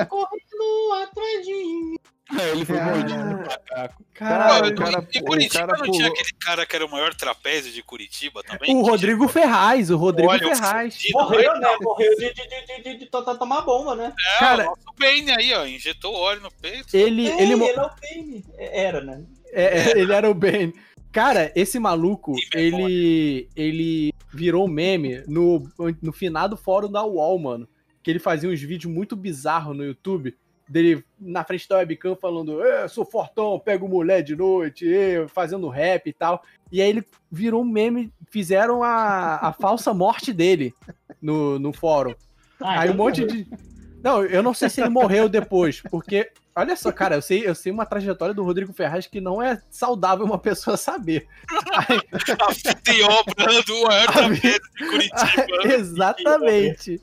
Correndo atrás de mim. É, ele foi mordido no macaco. Cara, Pô, o cara, o Curitiba cara não tinha aquele cara que era o maior trapézio de Curitiba também? O Rodrigo Ferraz, o Rodrigo Olha, o Ferraz. fudido, Morreu, né? Morreu de, de, de, de, de, de to- to- tomar bomba, né? É, Cara- o nosso Bane aí, ó, injetou óleo no peito. Ele, Ei, ele, mo- ele é o Bane. Era, né? É, é, ele era o Ben. Cara, esse maluco, memória. ele, ele virou meme no, no finado fórum da UOL, mano. que ele fazia uns vídeos muito bizarros no YouTube, dele na frente da webcam falando, é, sou fortão, pego mulher de noite, eu, fazendo rap e tal. E aí ele virou um meme, fizeram a, a falsa morte dele no, no fórum. Ah, aí um então monte morreu. de. Não, eu não sei se ele morreu depois, porque. Olha só, cara, eu sei, eu sei uma trajetória do Rodrigo Ferraz que não é saudável uma pessoa saber. Anfitrião do maior da mesa de Curitiba. Exatamente.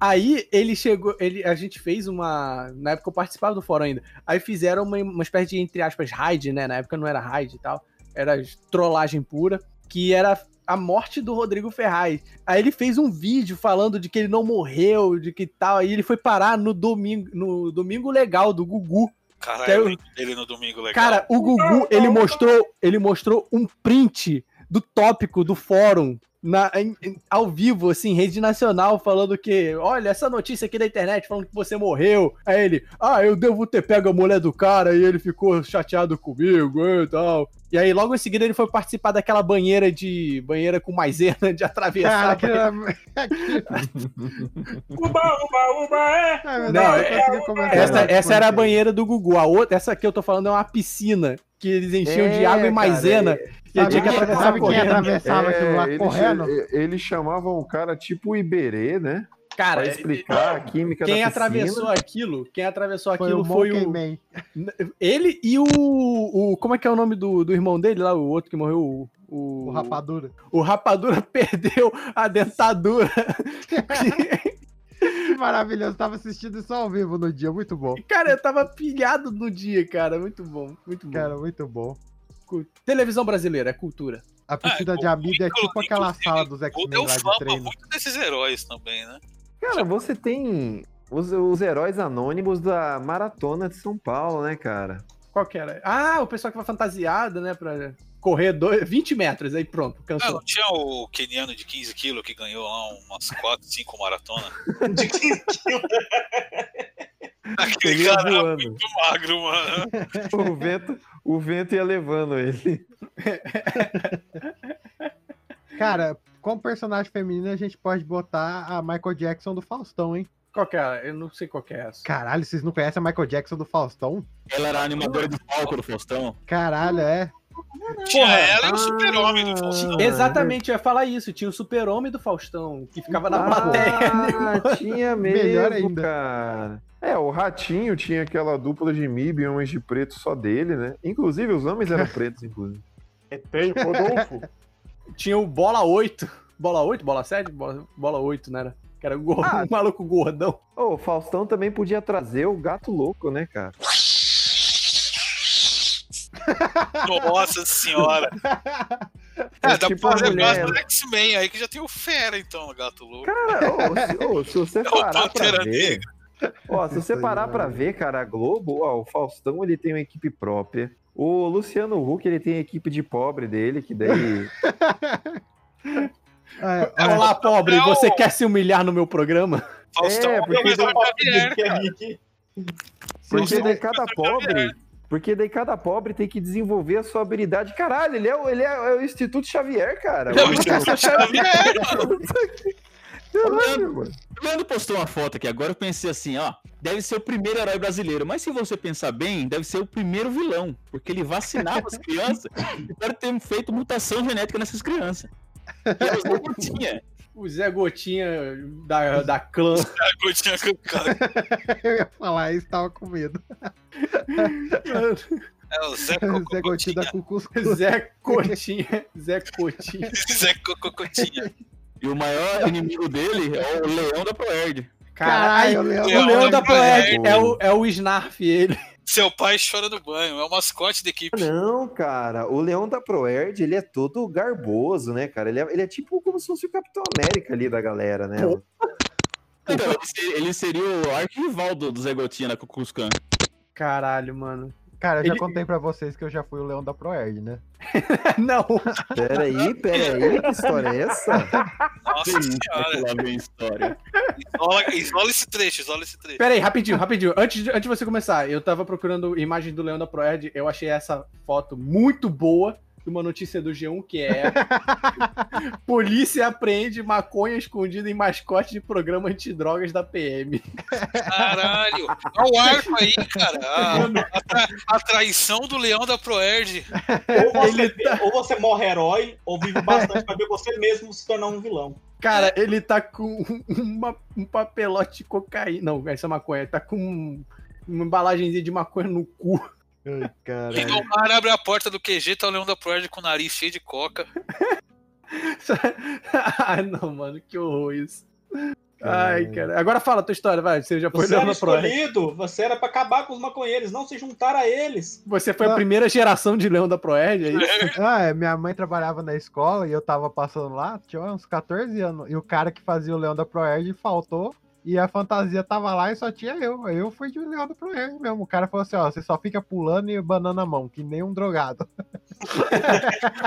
Aí ele chegou, ele, a gente fez uma. Na época eu participava do fórum ainda. Aí fizeram uma, uma espécie de, entre aspas, raid, né? Na época não era raid e tal. Era trollagem pura. Que era a morte do Rodrigo Ferraz. Aí ele fez um vídeo falando de que ele não morreu, de que tal. Aí ele foi parar no domingo, no domingo legal do Gugu. Caralho, é eu lembro dele no domingo legal. Cara, o Gugu, ele mostrou, ele mostrou um print do tópico do fórum na, em- ao vivo, assim, rede nacional, falando que, olha, essa notícia aqui da internet falando que você morreu. Aí ele, ah, eu devo ter pego a mulher do cara e ele ficou chateado comigo e tal. E aí, logo em seguida, ele foi participar daquela banheira de. banheira com maisena de atravessar. Cara, Uba, uba, uba, é! Meu Não, eu é- comentar Essa, essa era a banheira do Gugu. A outra, essa aqui eu tô falando é uma piscina que eles enchiam de É, água e cara, maisena. é- e eu Sabe que atravessar sabe quem atravessava aquilo lá correndo? eles chamavam o cara tipo Iberê, né? Cara, pra explicar a química quem da atravessou aquilo, quem atravessou Foi aquilo o foi o. Man. Ele e o, o. Como é que é o nome do, do irmão dele lá, o outro que morreu? O, o, O Rapadura. o Rapadura perdeu a dentadura. Que maravilhoso. Tava assistindo isso ao vivo no dia. Muito bom. Cara, eu tava pilhado no dia, cara. Muito bom, muito bom. Cara, muito bom. Televisão brasileira, é cultura. A piscina de amigo é tipo aquela sala dos O X-Men deu lá de fama treino. muito desses heróis também, né? Cara, você tem os, os heróis anônimos da Maratona de São Paulo, né, cara? Qual que era? Ah, o pessoal que vai fantasiado, né, pra correr dois, 20 metros, aí pronto, Ah, cansou. não tinha o keniano de 15 quilos que ganhou lá umas 4, 5 maratonas? De 15 quilos. Aquele cara voando. muito magro, mano. O vento, o vento ia levando ele. Cara, como personagem feminino, a gente pode botar a Michael Jackson do Faustão, hein? Qual que é? Eu não sei qual que é essa. Caralho, vocês não conhecem a Michael Jackson do Faustão? Ela era a animadora do palco do Faustão. Caralho, é. Tinha Porra, ela e ah, o super-homem do Faustão. Exatamente, eu ia falar isso. Tinha o super-homem do Faustão, que ficava na plateia. Ah, tinha mesmo, Melhor ainda. cara. É, o Ratinho tinha aquela dupla de MIB e homens de preto só dele, né? Inclusive, os homens eram pretos, inclusive. Tem Rodolfo. Tinha o Bola 8. Bola 8? Bola 7? Bola, bola 8, não era? Que era o gor- Ah. um maluco gordão. Ô, o Faustão também podia trazer o gato louco, né, cara? Nossa senhora. É, dá tipo pra fazer mulher. gosto do X-Men aí que já tem o Fera, então, o gato louco. Cara, ô, se, ô, se você É o parar pra ver. Ó, se você parar pra ver, cara, a Globo, ó, o Faustão ele tem uma equipe própria. O Luciano Huck ele tem a equipe de pobre dele, que daí. É, Olá, pobre, você quer se humilhar no meu programa? Faustão É, é, porque o Eduardo Xavier, é cara. Porque você- daí cada pobre. Porque daí cada pobre tem que desenvolver a sua habilidade. Caralho, ele é, o- ele é, é o Instituto Xavier, cara. Não, o Instituto Xavier, Caralho, mano. O Leandro postou uma foto aqui, agora eu pensei assim, ó, deve ser o primeiro herói brasileiro, mas se você pensar bem, deve ser o primeiro vilão, porque ele vacinava as crianças e pode ter feito mutação genética nessas crianças. E era o Zé Gotinha. O Zé Gotinha da, da clã. a gotinha o cara. Eu ia falar isso, tava com medo. É o Zé Zé Gotinho da Cucus Zé Cotinha. Zé Cotinha. Zé Cocotinha. E o maior inimigo dele é o Leão da Proerd. Caralho, Caralho, Leão. o Leão da Proerd Proerd. é o, é o Snarf, ele. Seu pai chora no banho, é o mascote da equipe. Não, cara, o Leão da Proerd, ele é todo garboso, né, cara? Ele é, ele é tipo como se fosse o Capitão América ali da galera, né? Então, ele seria, ele seria o arquival do, do Zé Gotinha na Cucuscan. Caralho, mano. Cara, eu já Ele- contei pra vocês que eu já fui o Leão da Proerd, né? Não. Peraí, peraí, que história é essa? Nossa senhora. Lá vem história. Isola, isola esse trecho, isola esse trecho. Pera aí, rapidinho, rapidinho. Antes de, antes de você começar, eu tava procurando imagem do Leão da Proerd, eu achei essa foto muito boa. De uma notícia do G1 que é Polícia apreende maconha escondida em mascote de programa antidrogas da PM. Caralho! Olha o arco aí, cara. A, a tra- a traição do leão da Proerd. Ou você, ou você morre herói, ou vive bastante pra ver você mesmo se tornar um vilão. Cara, ele tá com uma- um papelote de cocaína. Não, essa é maconha. Tá com um- uma embalagenzinha de maconha no cu. Ai, cara. Chega o cara, abre a porta do QG, tá o leão da Proerd com o nariz cheio de coca. Ai, não, mano, que horror isso. Ai, cara. Agora fala a tua história, vai. Você já foi Você era Leão da Proerd. escolhido, você era pra acabar com os maconheiros, não se juntar a eles. Você foi a primeira geração de Leão da Proerd, é isso? Ah, é, minha mãe trabalhava na escola e eu tava passando lá, tinha uns 14 anos. E o cara que fazia o Leão da Proerd faltou. E a fantasia tava lá e só tinha eu. Eu fui de Leão da Proerd mesmo. O cara falou assim: ó, você só fica pulando e banana na mão, que nem um drogado.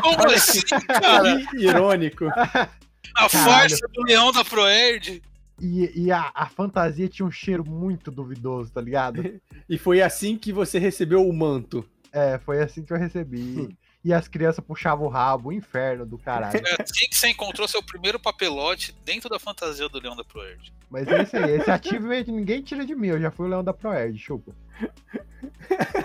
Como assim, cara? Que irônico. A Caralho. farsa do leão da Proerd. E, e a, a fantasia tinha um cheiro muito duvidoso, tá ligado? E foi assim que você recebeu o manto. É, foi assim que eu recebi. E as crianças puxavam o rabo, o inferno do caralho. É assim que você encontrou seu primeiro papelote dentro da fantasia do leão da Proerd. Mas é isso aí, esse achievement ninguém tira de mim, eu já fui o leão da Proerd, chupa.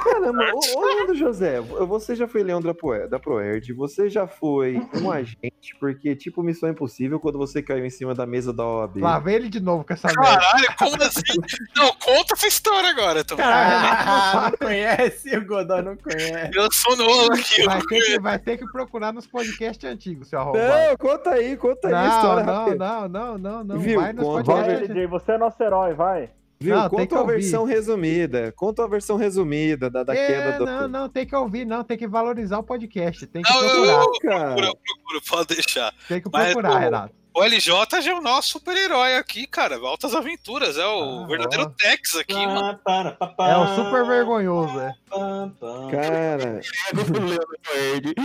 Caramba, ô, ô Leandro José, você já foi Leandro da Proe- da Proerd, você já foi um agente, porque, tipo, Missão Impossível, quando você caiu em cima da mesa da OAB. Lá vem ele de novo com essa merda. Caralho, como assim? Não, conta essa história agora, então. Ah, não conhece, o Godó não conhece. Eu sou novo aqui. Vai ter, que, vai ter que procurar nos podcasts antigos, seu arrombado. Não, conta aí, conta aí a Não, história não, não, não, não, não. Viu? Vai nos Conta- podcasts. Vai, DJ, você é nosso herói, vai. Viu? Não, conta a ouvir. versão resumida. Conta a versão resumida da, da É, queda do. Não, não, tem que ouvir, não, tem que valorizar o podcast, tem que Não, eu, procurar, eu, Cara. procuro, eu procuro, pode deixar. tem que Mas procurar, o- Renato. O LJ já é o nosso super-herói aqui, cara. Altas aventuras. É o Ah, verdadeiro ó. Tex aqui, mano. É o super vergonhoso, é. Cara,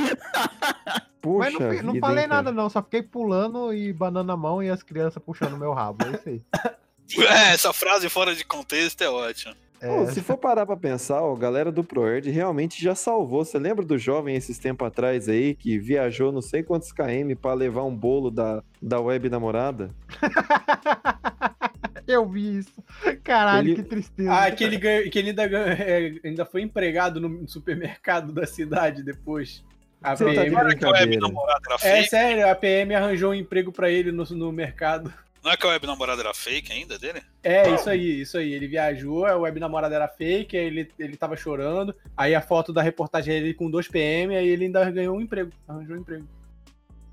puxa Mas não, não falei hein, nada, não, só fiquei pulando e banana na mão e as crianças puxando meu rabo, é isso aí. É, essa frase fora de contexto é ótima. É, Pô, se for parar pra pensar, a galera do ProErd realmente já salvou. Você lembra do jovem esses tempos atrás aí que viajou não sei quantos km pra levar um bolo da, da web namorada? eu vi isso. Caralho, Ele- que tristeza. Ah, que ele, ganhou- que ele ainda, ganhou- é, ainda foi empregado no supermercado da cidade depois. A Você tá de PM. Era É fake. sério, a PM arranjou um emprego pra ele no, no mercado. Não é que a web namorada era fake ainda dele? É, isso aí, isso aí. Ele viajou, a web namorada era fake, aí ele, ele tava chorando. Aí a foto da reportagem é ele com dois PM, aí ele ainda ganhou um emprego. Arranjou um emprego.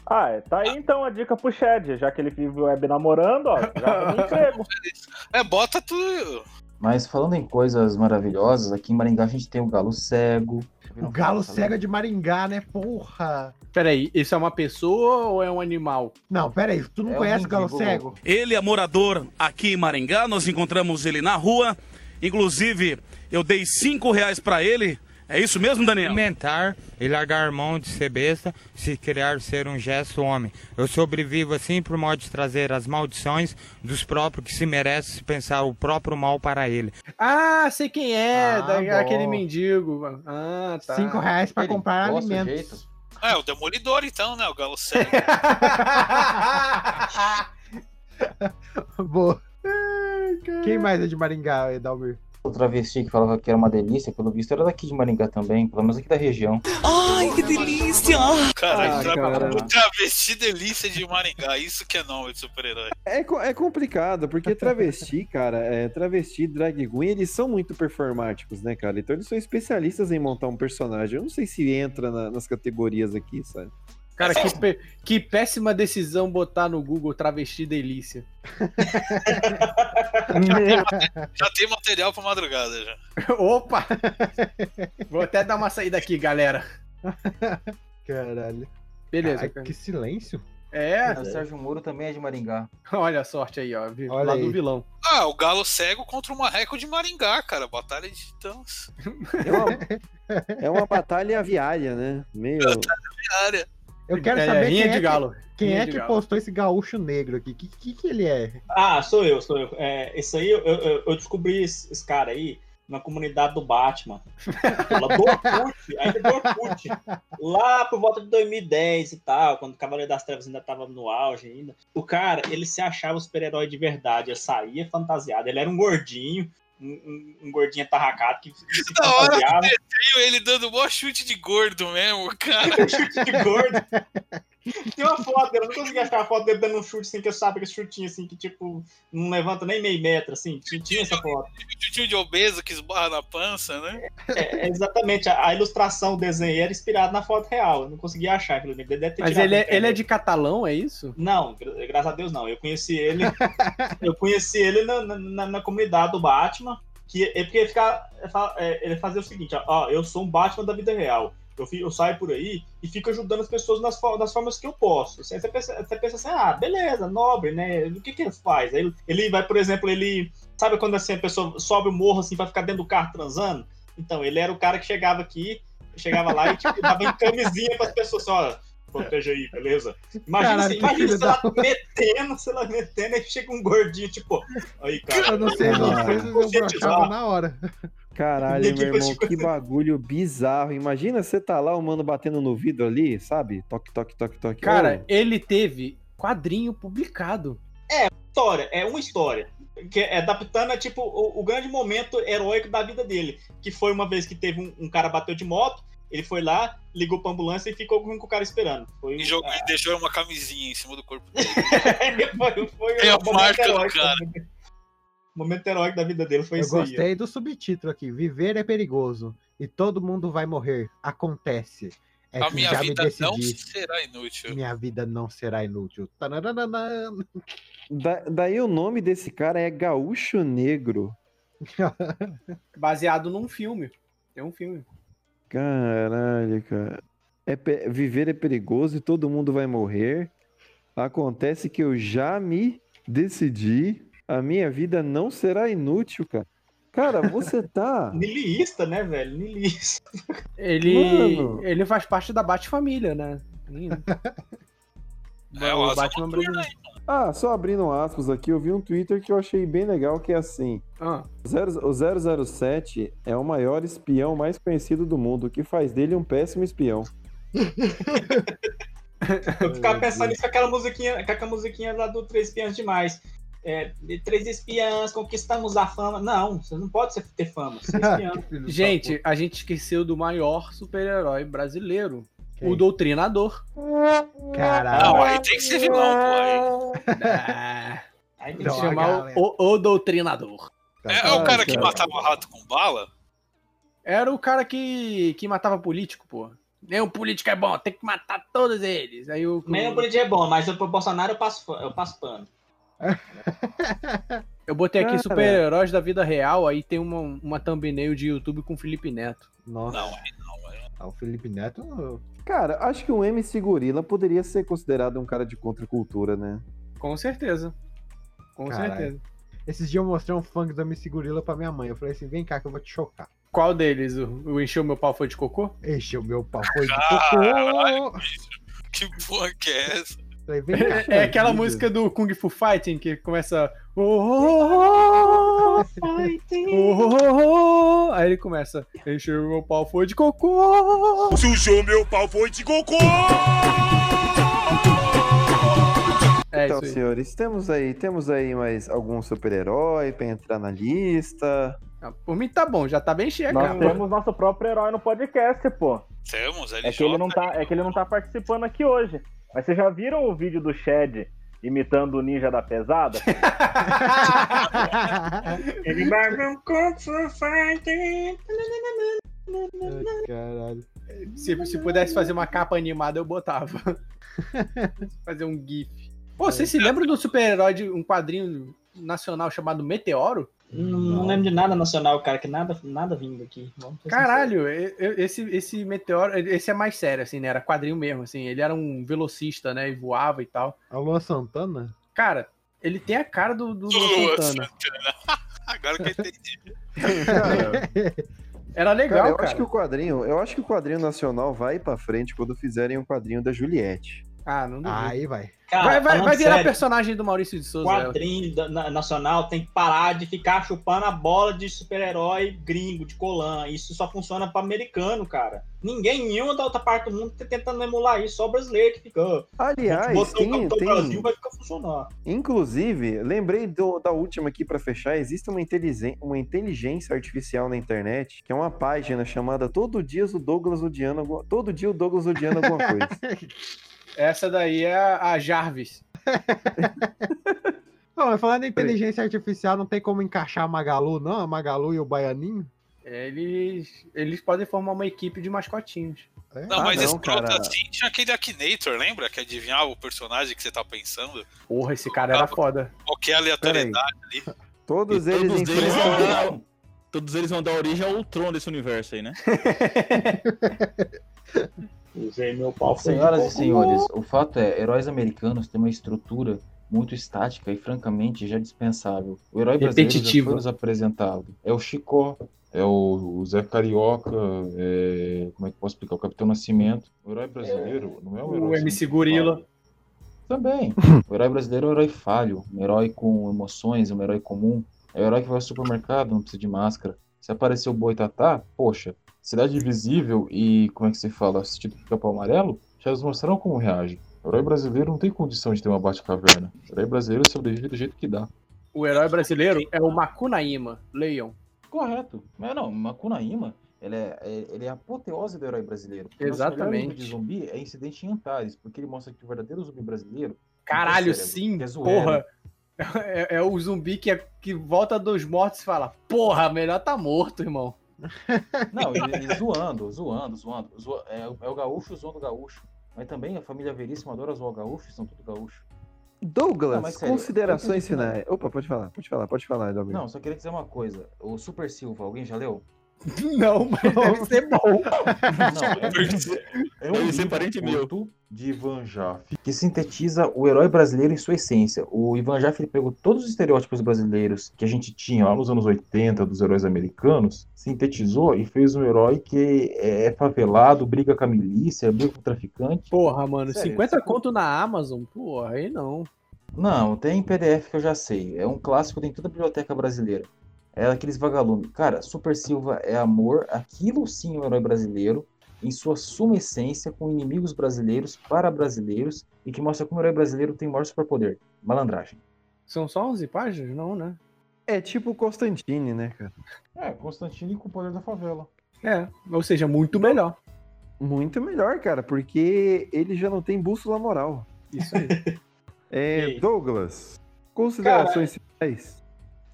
Ah, é, tá aí então a dica pro Shed, já que ele vive web namorando, ó, já arrumou emprego. É, bota tudo. Mas falando em coisas maravilhosas, aqui em Maringá a gente tem o Galo Cego. O galo cega de Maringá, né? Porra. Peraí, isso é uma pessoa ou é um animal? Não, pera aí, tu não É um conhece o galo cego? Ele é morador aqui em Maringá, nós encontramos ele na rua. Inclusive, eu dei cinco reais pra ele. É isso mesmo, Daniel? Alimentar e largar mão de ser besta, se criar ser um gesto homem. Eu sobrevivo assim por modo de trazer as maldições dos próprios que se merecem se pensar o próprio mal para ele. Ah, sei quem é, Ah, da- aquele mendigo. Ah, tá. Cinco reais pra Ele comprar alimentos. jeito. É, o Demolidor então, né? O Galo Cego. Boa. Quem mais é de Maringá, Edalmir? O travesti que falava que era uma delícia, pelo visto era daqui de Maringá também, pelo menos aqui da região. Cara, Ah, tra- cara. o travesti delícia de Maringá. Isso que é nome de super-herói. É, é complicado, porque travesti, cara, é, travesti, drag queen, eles são muito performáticos, né, cara? Então eles são especialistas em montar um personagem. Eu não sei se entra na- nas categorias aqui, sabe? Cara, que, pé- que péssima decisão botar no Google travesti delícia. Já tem material pra madrugada já. Opa! Vou até dar uma saída aqui, galera. Caralho. Beleza. Ai, cara. que silêncio. É, O Sérgio Moro também é de Maringá. olha a sorte aí, ó. Olha lá aí. do vilão. Ah, o Galo Cego contra o Marreco de Maringá, cara. Batalha de titãs. É uma, é uma batalha aviária, né? Meio. Área. Eu quero É, saber quem, de é, galo. que, quem é de que galo. postou esse gaúcho negro aqui. Que que, que ele é? Ah, sou eu, sou eu. É, esse aí eu, eu, eu descobri esse, esse cara aí na comunidade do Batman. Lá do Orkut, ainda do Orkut. Lá por volta de 2010 e tal, quando o Cavaleiro das Trevas ainda tava no auge ainda. O cara, ele se achava super-herói de verdade. Ele saía fantasiado. Ele era um gordinho, um, um- um gordinho atarracado que se Da hora que desenho ele dando o maior chute de gordo mesmo, cara. chute de gordo. Tem uma foto dele, eu não consegui achar a foto dele dando um chute assim, que eu sabia que esse chutinho assim, que tipo, não levanta nem meio metro, assim. Tinha, tinha essa foto. Chutinho de obeso que esbarra na pança, né? É, é exatamente, a, a ilustração, o desenho era inspirado na foto real. Eu não consegui achar, aquilo ter Mas tirado ele é, ele é de catalão, é isso? Não, gra- graças a Deus não. Eu conheci ele. eu conheci ele na, na, na comunidade do Batman. Que é porque ele, fica, é, ele fazia o seguinte: ó, ó, eu sou um Batman da vida real. Eu, eu saio por aí e fico ajudando as pessoas nas, das formas que eu posso. Aí Você pensa, você pensa assim, ah, beleza, nobre, né? O que, que ele faz? Aí ele, ele vai, por exemplo, ele. Sabe quando assim, a pessoa sobe o morro assim, vai ficar dentro do carro transando? Então, ele era o cara que chegava aqui, chegava lá e tipo, dava em camisinha para as pessoas, assim, ó, proteja aí, beleza? Imagina, Caralho, assim, imagina lá, da- metendo, sei lá, metendo, aí chega um gordinho, tipo, aí, cara. Eu não sei vocês, eu broxava na hora. Caralho, meu irmão, conseguiu- que bagulho bizarro. Imagina você tá lá, o mano batendo no vidro ali, sabe? Toque, toque, toque, toque. Cara, ele teve quadrinho publicado. É, história, é uma história. Que é adaptando a, tipo, o, o grande momento heróico da vida dele. Que foi uma vez que teve um, um cara bateu de moto, ele foi lá, ligou pra ambulância e ficou com o cara esperando. Foi, E jogou, e deixou uma camisinha em cima do corpo dele. foi, foi Tem a o momento marca do cara. O momento heróico da vida dele foi Eu isso aí. ó. gostei do subtítulo aqui. Viver é perigoso e todo mundo vai morrer. Acontece. É a que minha já me vida não será inútil. Minha vida não será inútil. Da- daí o nome desse cara é Gaúcho Negro. Baseado num filme. Tem um filme. Caralho, cara. É Viver é perigoso e todo mundo vai morrer. Acontece que eu já me decidi. A minha vida não será inútil, cara. Cara, você tá. Niilista, né, velho? Niilista. Ele, Mano. ele faz parte da Bat-família, né? Lindo. É, o Batman brasileiro. Ah, só abrindo aspas aqui, eu vi um Twitter que eu achei bem legal, que é assim. Ah. Zero- O 007 é o maior espião mais conhecido do mundo, o que faz dele um péssimo espião. Eu ficava pensando nisso com aquela musiquinha, com aquela musiquinha lá do Três Espiãs Demais. É, de três espiãs, conquistamos a fama. Não, você não pode ser- ter fama. Ser espião. Gente, a gente esqueceu do maior super-herói brasileiro. Quem? O Doutrinador. Caralho. Não, aí tem que ser vilão, pô. Aí. É, Aí tem tem que chamar o, o, o Doutrinador. É, é o cara que cara. matava rato com bala? Era o cara que, que matava político, pô. Nenhum político é bom, tem que matar todos eles. Aí o. Nem o político é bom, mas o pro Bolsonaro eu passo, eu passo pano. Eu botei aqui super-heróis da vida real, aí tem uma, uma thumbnail de YouTube com Felipe Neto. Nossa. Não, aí não. Ah, o Felipe Neto. Cara, acho que um MC Gorila poderia ser considerado um cara de contracultura, né? Com certeza. Com Caralho. certeza. Esses dias eu mostrei um funk da Missy Gorila pra minha mãe. Eu falei assim: vem cá que eu vou te chocar. Qual deles? O, o encheu meu pau foi de cocô? Encheu meu pau, foi de Caralho, cocô. bicho. Que porra que é essa? Falei, vem cá. É, é aquela música do Kung Fu Fighting que começa. "Oh, oh, oh, oh, oh, oh". Aí ele começa. Encheu meu pau foi de cocô. Sujou meu pau, foi de cocô! É então, senhores, temos aí, temos aí mais algum super-herói pra entrar na lista. Ah, Por mim tá bom, já tá bem cheio, Nós cara. temos nosso próprio herói no podcast, pô. Temos, ele É que ele não tá, é que ele não tá participando aqui hoje. Mas vocês já viram o vídeo do Shed imitando o ninja da pesada? Ele vai um Kung. Ai, Caralho. Se, se pudesse fazer uma capa animada, eu botava. fazer um GIF. Pô, você se lembra do super-herói de um quadrinho nacional chamado Meteoro? Não, não lembro de nada nacional, cara, que nada, nada vindo aqui. Caralho, esse, esse Meteoro, esse é mais sério, assim, né? Era quadrinho mesmo, assim. Ele era um velocista, né? E voava e tal. A Lua Santana? Cara, ele tem a cara do, do Lua Santana. Agora que eu entendi. Era legal, Cara, eu cara. acho que o quadrinho, eu acho que o quadrinho nacional vai pra frente quando fizerem um quadrinho da Juliette. Ah, não duvido. Aí vai. Cara, vai vai, vai virar sério, personagem do Maurício de Souza. quadrinho da- na- nacional tem que parar de ficar chupando a bola de super-herói gringo, de colã. Isso só funciona pra americano, cara. Ninguém nenhuma da outra parte do mundo tá tentando emular isso, só o brasileiro que fica. Aliás, botou tem- o tem- Brasil, vai ficar funcionar. Inclusive, lembrei do- da última aqui pra fechar. Existe uma, inteligen- uma inteligência artificial na internet que é uma página chamada Todo Dia o Douglas odiando. Todo dia o Douglas odiando alguma coisa. Essa daí é a Jarvis. Não, mas falando em inteligência artificial, não tem como encaixar a Magalu, não? A Magalu e o Baianinho? Eles, eles podem formar uma equipe de mascotinhos. Não, Ah, mas não, escroto cara. assim tinha aquele Akinator, lembra? Que adivinhava o personagem que você tá pensando. Porra, esse cara era foda. Qualquer aleatoriedade ali. Todos E eles todos eles, vão dar, todos eles vão dar origem ao Tron desse universo aí, né? Usei meu pau. Senhoras e senhores, o fato é, heróis americanos têm uma estrutura muito estática e francamente já dispensável. O herói brasileiro já Repetitivo. foi nos apresentado. É o Chicó, é o o Zé Carioca, é... como é que posso explicar? O Capitão Nascimento. O herói brasileiro não é um herói... O MC Gorila. falho. Também. O herói brasileiro é um herói falho, um herói com emoções, um herói comum. É o herói que vai ao supermercado, não precisa de máscara. Se aparecer o Boitatá, poxa, Cidade Invisível e, como é que se fala, assistido com Capão Amarelo, já nos mostraram como reage. O herói brasileiro não tem condição de ter uma Batcaverna. O herói brasileiro sobrevive do jeito que dá. O herói brasileiro é o Makunaíma, Leon. Correto. Mas não, Macunaíma, ele é, é- ele é a apoteose do herói brasileiro. O Exatamente. livro de zumbi é Incidente em Antares, porque ele mostra que o verdadeiro zumbi brasileiro... Caralho, cérebro, sim, é porra. É, é o zumbi que, é, que volta dos mortos e fala: Porra, melhor tá morto, irmão. Não, e, zoando, zoando, zoando. Zoa- é, o- é o gaúcho zoando o gaúcho. Mas também a família Veríssima adora zoar o gaúcho, são tudo gaúcho. Douglas, Não, considerações finais. Opa, pode falar, pode falar, pode falar, Douglas. Não, só queria dizer uma coisa. O Super Silva, alguém já leu? Não, mas deve ser bom. Não, é, é um Deve ser livro parente meu. curto de Ivan Jaffe, que sintetiza o herói brasileiro em sua essência. O Ivan Jaffe ele pegou todos os estereótipos brasileiros que a gente tinha lá nos anos 80 dos heróis americanos, sintetizou e fez um herói que é favelado, briga com a milícia, briga com o traficante. Porra, mano, Sério, 50 esse- conto na Amazon? Porra, aí não. Não, tem PDF que eu já sei. É um clássico, tem toda a biblioteca brasileira. É aqueles vagalumes. Cara, Super Silva é amor. Aquilo sim é um herói brasileiro. Em sua suma essência, com inimigos brasileiros para brasileiros. E que mostra como o herói brasileiro tem o maior superpoder: malandragem. São só 11 páginas? Não, né? É tipo Constantine, né, cara? É, Constantine com o poder da favela. É, ou seja, muito melhor. Muito melhor, cara, porque ele já não tem bússola moral. Isso aí. É, Douglas, considerações finais.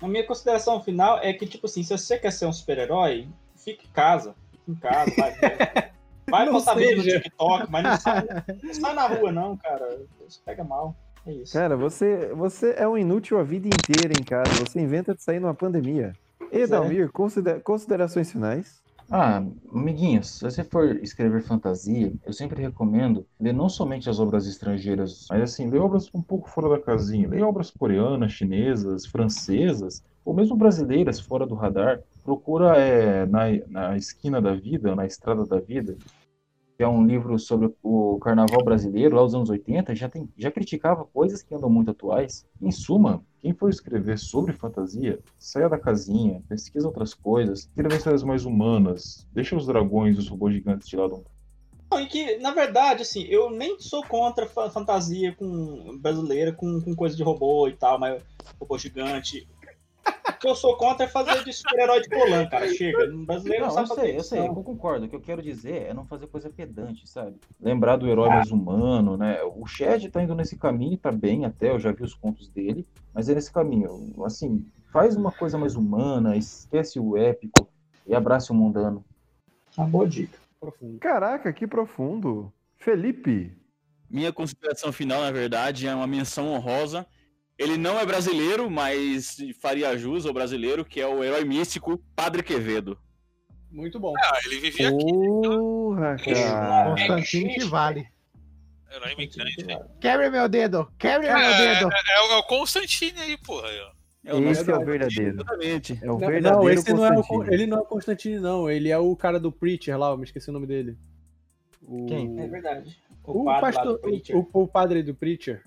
A minha consideração final é que, tipo assim, se você quer ser um super-herói, fique em casa. Fique em casa, vai. Vai Não postar vídeo no. TikTok, mas não sai, não sai na rua, não, cara. Isso pega mal. É isso. Cara, você, você é um inútil a vida inteira em casa. Você inventa de sair numa pandemia. E, é. Dalmir, considera- considerações finais? Ah, amiguinhos, se você for escrever fantasia, eu sempre recomendo ler não somente as obras estrangeiras, mas assim, ler obras um pouco fora da casinha. Ler obras coreanas, chinesas, francesas, ou mesmo brasileiras fora do radar. Procura é, na, na esquina da vida, na estrada da vida, que é um livro sobre o carnaval brasileiro, lá dos anos 80, já, tem, já criticava coisas que andam muito atuais. Em suma, quem for escrever sobre fantasia, saia da casinha, pesquisa outras coisas, cria histórias mais humanas, deixa os dragões e os robôs gigantes de lado Não, e que, na verdade, assim, eu nem sou contra fa- fantasia com brasileira com, com coisa de robô e tal, mas robô gigante. O que eu sou contra é fazer de super-herói de colã, cara. Chega. Um brasileiro não, Não, eu sabe sei, fazer eu isso. sei, eu concordo. O que eu quero dizer é não fazer coisa pedante, sabe? Lembrar do herói mais humano, né? O Shed tá indo nesse caminho, tá bem até, eu já vi os contos dele, mas é nesse caminho. Assim, faz uma coisa mais humana, esquece o épico e abraça o mundano. Uma boa dica. Caraca, que profundo. Felipe. Minha consideração final, na verdade, é uma menção honrosa. Ele não é brasileiro, mas faria jus ao brasileiro, que é o herói místico Padre Quevedo. Muito bom. Ah, ele vivia aqui. Porra, cara. Constantino que vale. Herói imigrante. né? Quebre meu dedo! Quebre É, meu é, dedo! é o- é o Constantine aí, porra. aí, ó. Esse é o verdadeiro. Exatamente. É o Não, verdadeiro não, esse não é o, Constantine. ele não é o Constantine, não. Ele é o cara do Preacher lá, eu me esqueci o nome dele. O... Quem? É verdade. O, O padre pastor, do Preacher. o, o padre do Preacher,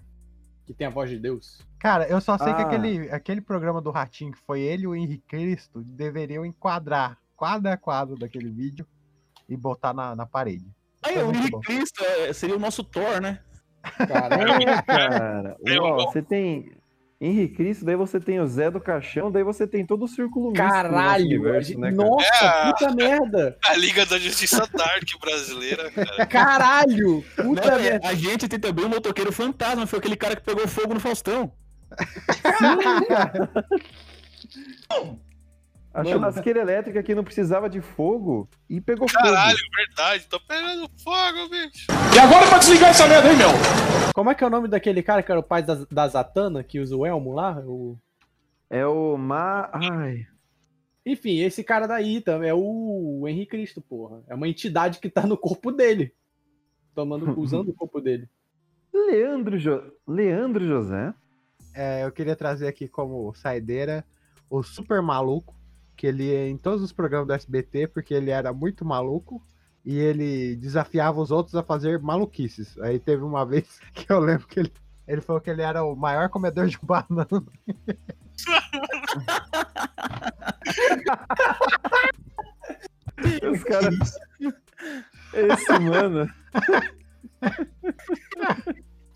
que tem a voz de Deus. Cara, eu só sei que Ah. aquele, aquele programa do Ratinho, que foi ele e o Henrique Cristo, deveriam enquadrar quadro a quadro daquele vídeo e botar na, na parede. Aí, o Henrique bom. Cristo é, seria o nosso Thor, né? É, cara. Ó, você tem Henrique Cristo, daí você tem o Zé do Caixão, daí você tem todo o círculo Caralho! universo, gente- né, cara? Nossa, É. puta merda! A Liga da Justiça Dark brasileira, cara. Caralho! Puta Não, é, merda! a gente tem também o motoqueiro fantasma, foi aquele cara que pegou fogo no Faustão. A Mano. churrasqueira elétrica que não precisava de fogo e pegou Caralho, fogo. verdade. Tô pegando fogo, bicho. E agora pra desligar essa merda, hein, meu? Como é que é o nome daquele cara que era o pai da, da Zatanna, que usa o elmo lá? O... É o Ma... Ai... Enfim, esse cara daí também é o Henrique Cristo, porra. É uma entidade que tá no corpo dele. Tomando, usando o corpo dele. Leandro, jo... Leandro José. É, eu queria trazer aqui como saideira o Super Maluco, que ele ia em todos os programas do SBT, porque ele era muito maluco e ele desafiava os outros a fazer maluquices. Aí teve uma vez que eu lembro que ele, ele falou que ele era o maior comedor de banana. Os caras. Esse mano.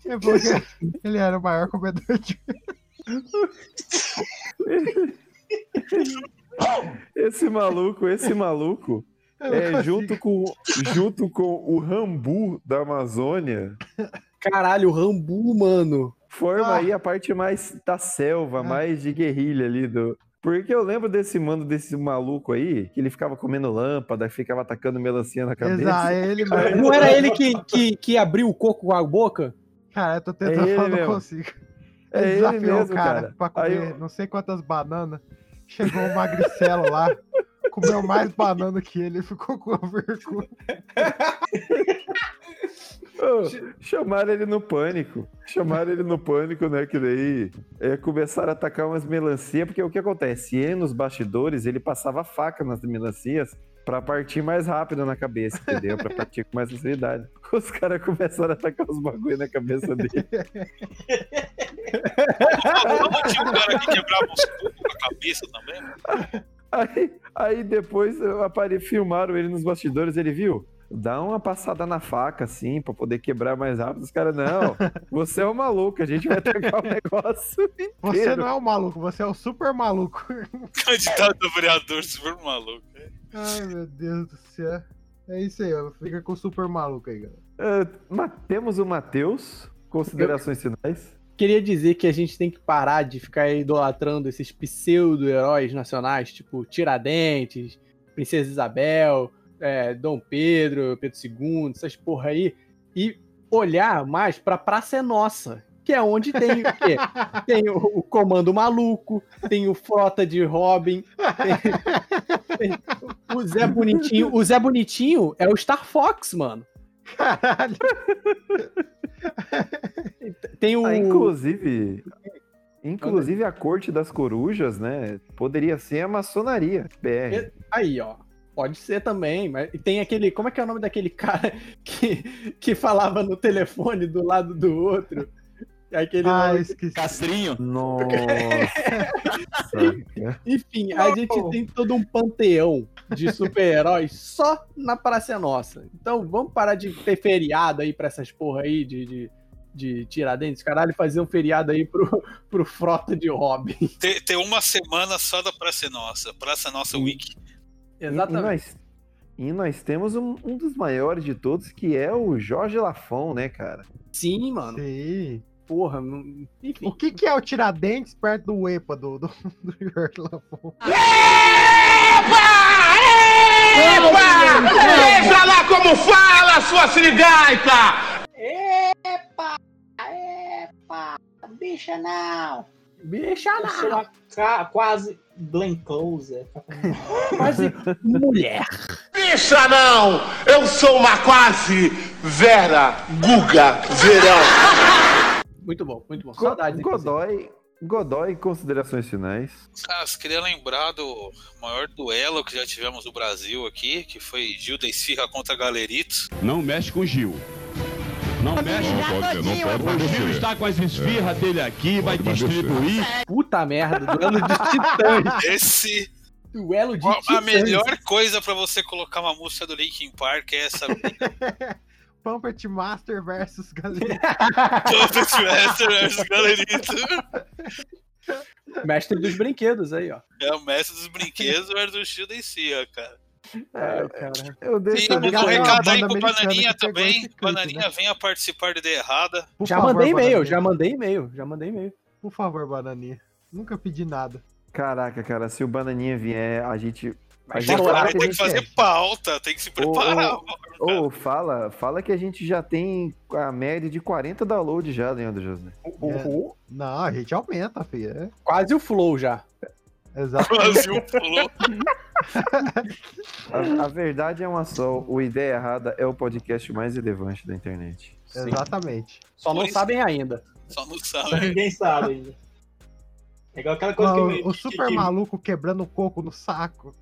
É porque ele era o maior comedor de Esse maluco, esse maluco. É, junto com, junto com o Rambu da Amazônia, Caralho, o Rambu, mano. forma Ah. aí a parte mais da selva, mais de guerrilha ali do. Porque eu lembro desse mano, desse maluco aí, que ele ficava comendo lâmpada, ficava atacando melancia na cabeça. Exato, é ele mesmo. Não era ele que, que, que abriu o coco com a boca? Cara, eu tô tentando É ele falar, não mesmo. consigo. É Ele ele desafiou mesmo, o cara, cara. pra comer Aí eu- não sei quantas bananas. Chegou o magricelo lá, comeu mais banana que ele ficou com vergonha. Ô, chamaram ele no pânico. Chamaram ele no pânico, né? Que daí é, começaram a atacar umas melancias, porque o que acontece? Ele nos bastidores, ele passava faca nas melancias pra partir mais rápido na cabeça, entendeu? Pra partir com mais facilidade. Os caras começaram a atacar os bagulho na cabeça dele. Não tinha um cara que quebrava os cubos com a cabeça também? né? Aí, aí depois apare... filmaram ele nos bastidores, ele viu? Dá uma passada na faca, assim, pra poder quebrar mais rápido. Os caras, não, você é um maluco, a gente vai atacar o negócio inteiro. Você não é o maluco, você é o super maluco. Candidato a vereador super maluco. Ai, meu Deus do céu. É isso aí, ó. Fica com o super maluco aí, galera. Ma- temos o Matheus, considerações finais. Queria dizer que a gente tem que parar de ficar idolatrando esses pseudo-heróis nacionais, tipo Tiradentes, Princesa Isabel, é, Dom Pedro, Pedro II, essas porra aí, e olhar mais pra Praça é Nossa, que é onde tem o quê? Tem o, o Comando Maluco, tem o Frota de Robin, tem, tem o Zé Bonitinho. O Zé Bonitinho é o Star Fox, mano. Caralho. Tem o. Ah, inclusive, inclusive a corte das corujas, né? Poderia ser a maçonaria BR. Aí, ó. Pode ser também, mas e tem aquele. Como é que é o nome daquele cara que, que falava no telefone do lado do outro? Aquele Ah, nome- esqueci. Castrinho. Nossa. Enfim, a gente tem todo um panteão de super-heróis só na Praça Nossa. Então vamos parar de ter feriado aí pra essas porra aí de, de, de Tiradentes, caralho, e fazer um feriado aí pro, pro Frota de Robin. Tem, tem uma semana só da Praça Nossa. Praça Nossa Week. E, e nós, e nós temos um, um dos maiores de todos, que é o Jorge Lafon, né, cara? Sim, mano. Sim. Porra, não- enfim. O que, que é o Tiradentes perto do EPA do, do, do Jorge Lafon? Epa! Veja lá como fala, sua sirigaita! Epa! Epa! Bicha não! Bicha Eu sou uma ca- quase Glenn Close. Quase mulher. Bicha não! Eu sou uma quase Vera Guga Verão! Muito bom, muito bom. Go- Saudades. Godoy, Godoy, considerações finais. Cara, eu queria lembrar do maior duelo que já tivemos no Brasil aqui, que foi Gil da Esfirra contra Galerito. Não mexe com Gil. Não mexe Não pode- não pode O Gil está com as esfirras É. dele aqui, vai mais distribuir. Puta merda, duelo de titãs. Esse. Duelo de A, a titãs. melhor coisa pra você colocar uma música do Linkin Park é essa. Puppet Master versus Galerito. Puppet Master versus Galerito. Mestre dos brinquedos aí, ó. É o mestre dos brinquedos versus Gil da Esfirra, cara. Ai, cara. Eu E um recado aí com o Bananinha também. Bananinha venha participar de Ideia Errada. Já favor, mandei e-mail, Bananinha. já mandei e-mail, já mandei e-mail. Por favor, Bananinha. Nunca pedi nada. Caraca, cara, se o Bananinha vier, a gente. A Vai gente vai que fazer é. pauta, tem que se preparar. Ô, ô, fala, fala que a gente já tem a média de 40 downloads já, Leandro José. É. Não, a gente aumenta, filho. É. Quase o flow já. Exato. Quase o flow. A, a verdade é uma só, o Ideia Errada é o podcast mais relevante da internet. Exatamente. Só não sabem ainda. Só não sabe. Ninguém sabe ainda. É igual aquela coisa Ó, que eu o super que- maluco quebrando o coco no saco.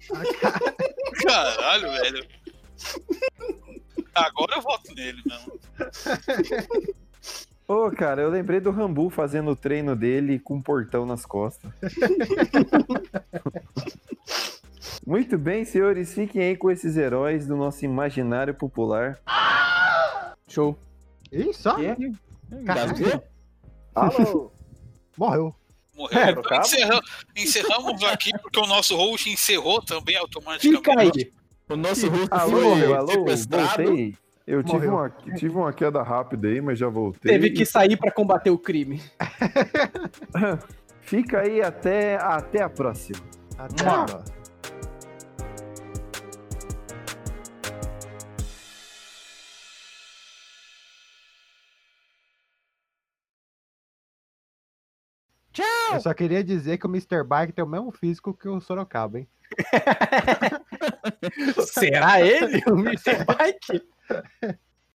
Caralho, velho. Agora eu voto nele mesmo. Ô, cara, eu lembrei do Rambu fazendo o treino dele com um portão nas costas. Muito bem, senhores, fiquem aí com esses heróis do nosso imaginário popular. Show. Ih, só? Alô? Morreu. Morreu. É, Então, trocava? encerra- encerramos aqui porque o nosso host encerrou também automaticamente. O nosso host Alô, foi alô, sequestrado. voltei. Eu tive uma, tive uma queda rápida aí, mas já voltei. Teve que sair pra combater o crime. Fica aí até, até a próxima. Até Mua. agora. Eu só queria dizer que o Mr. Bike tem o mesmo físico que o Sorocaba, hein? Será ele? O Mr. Bike?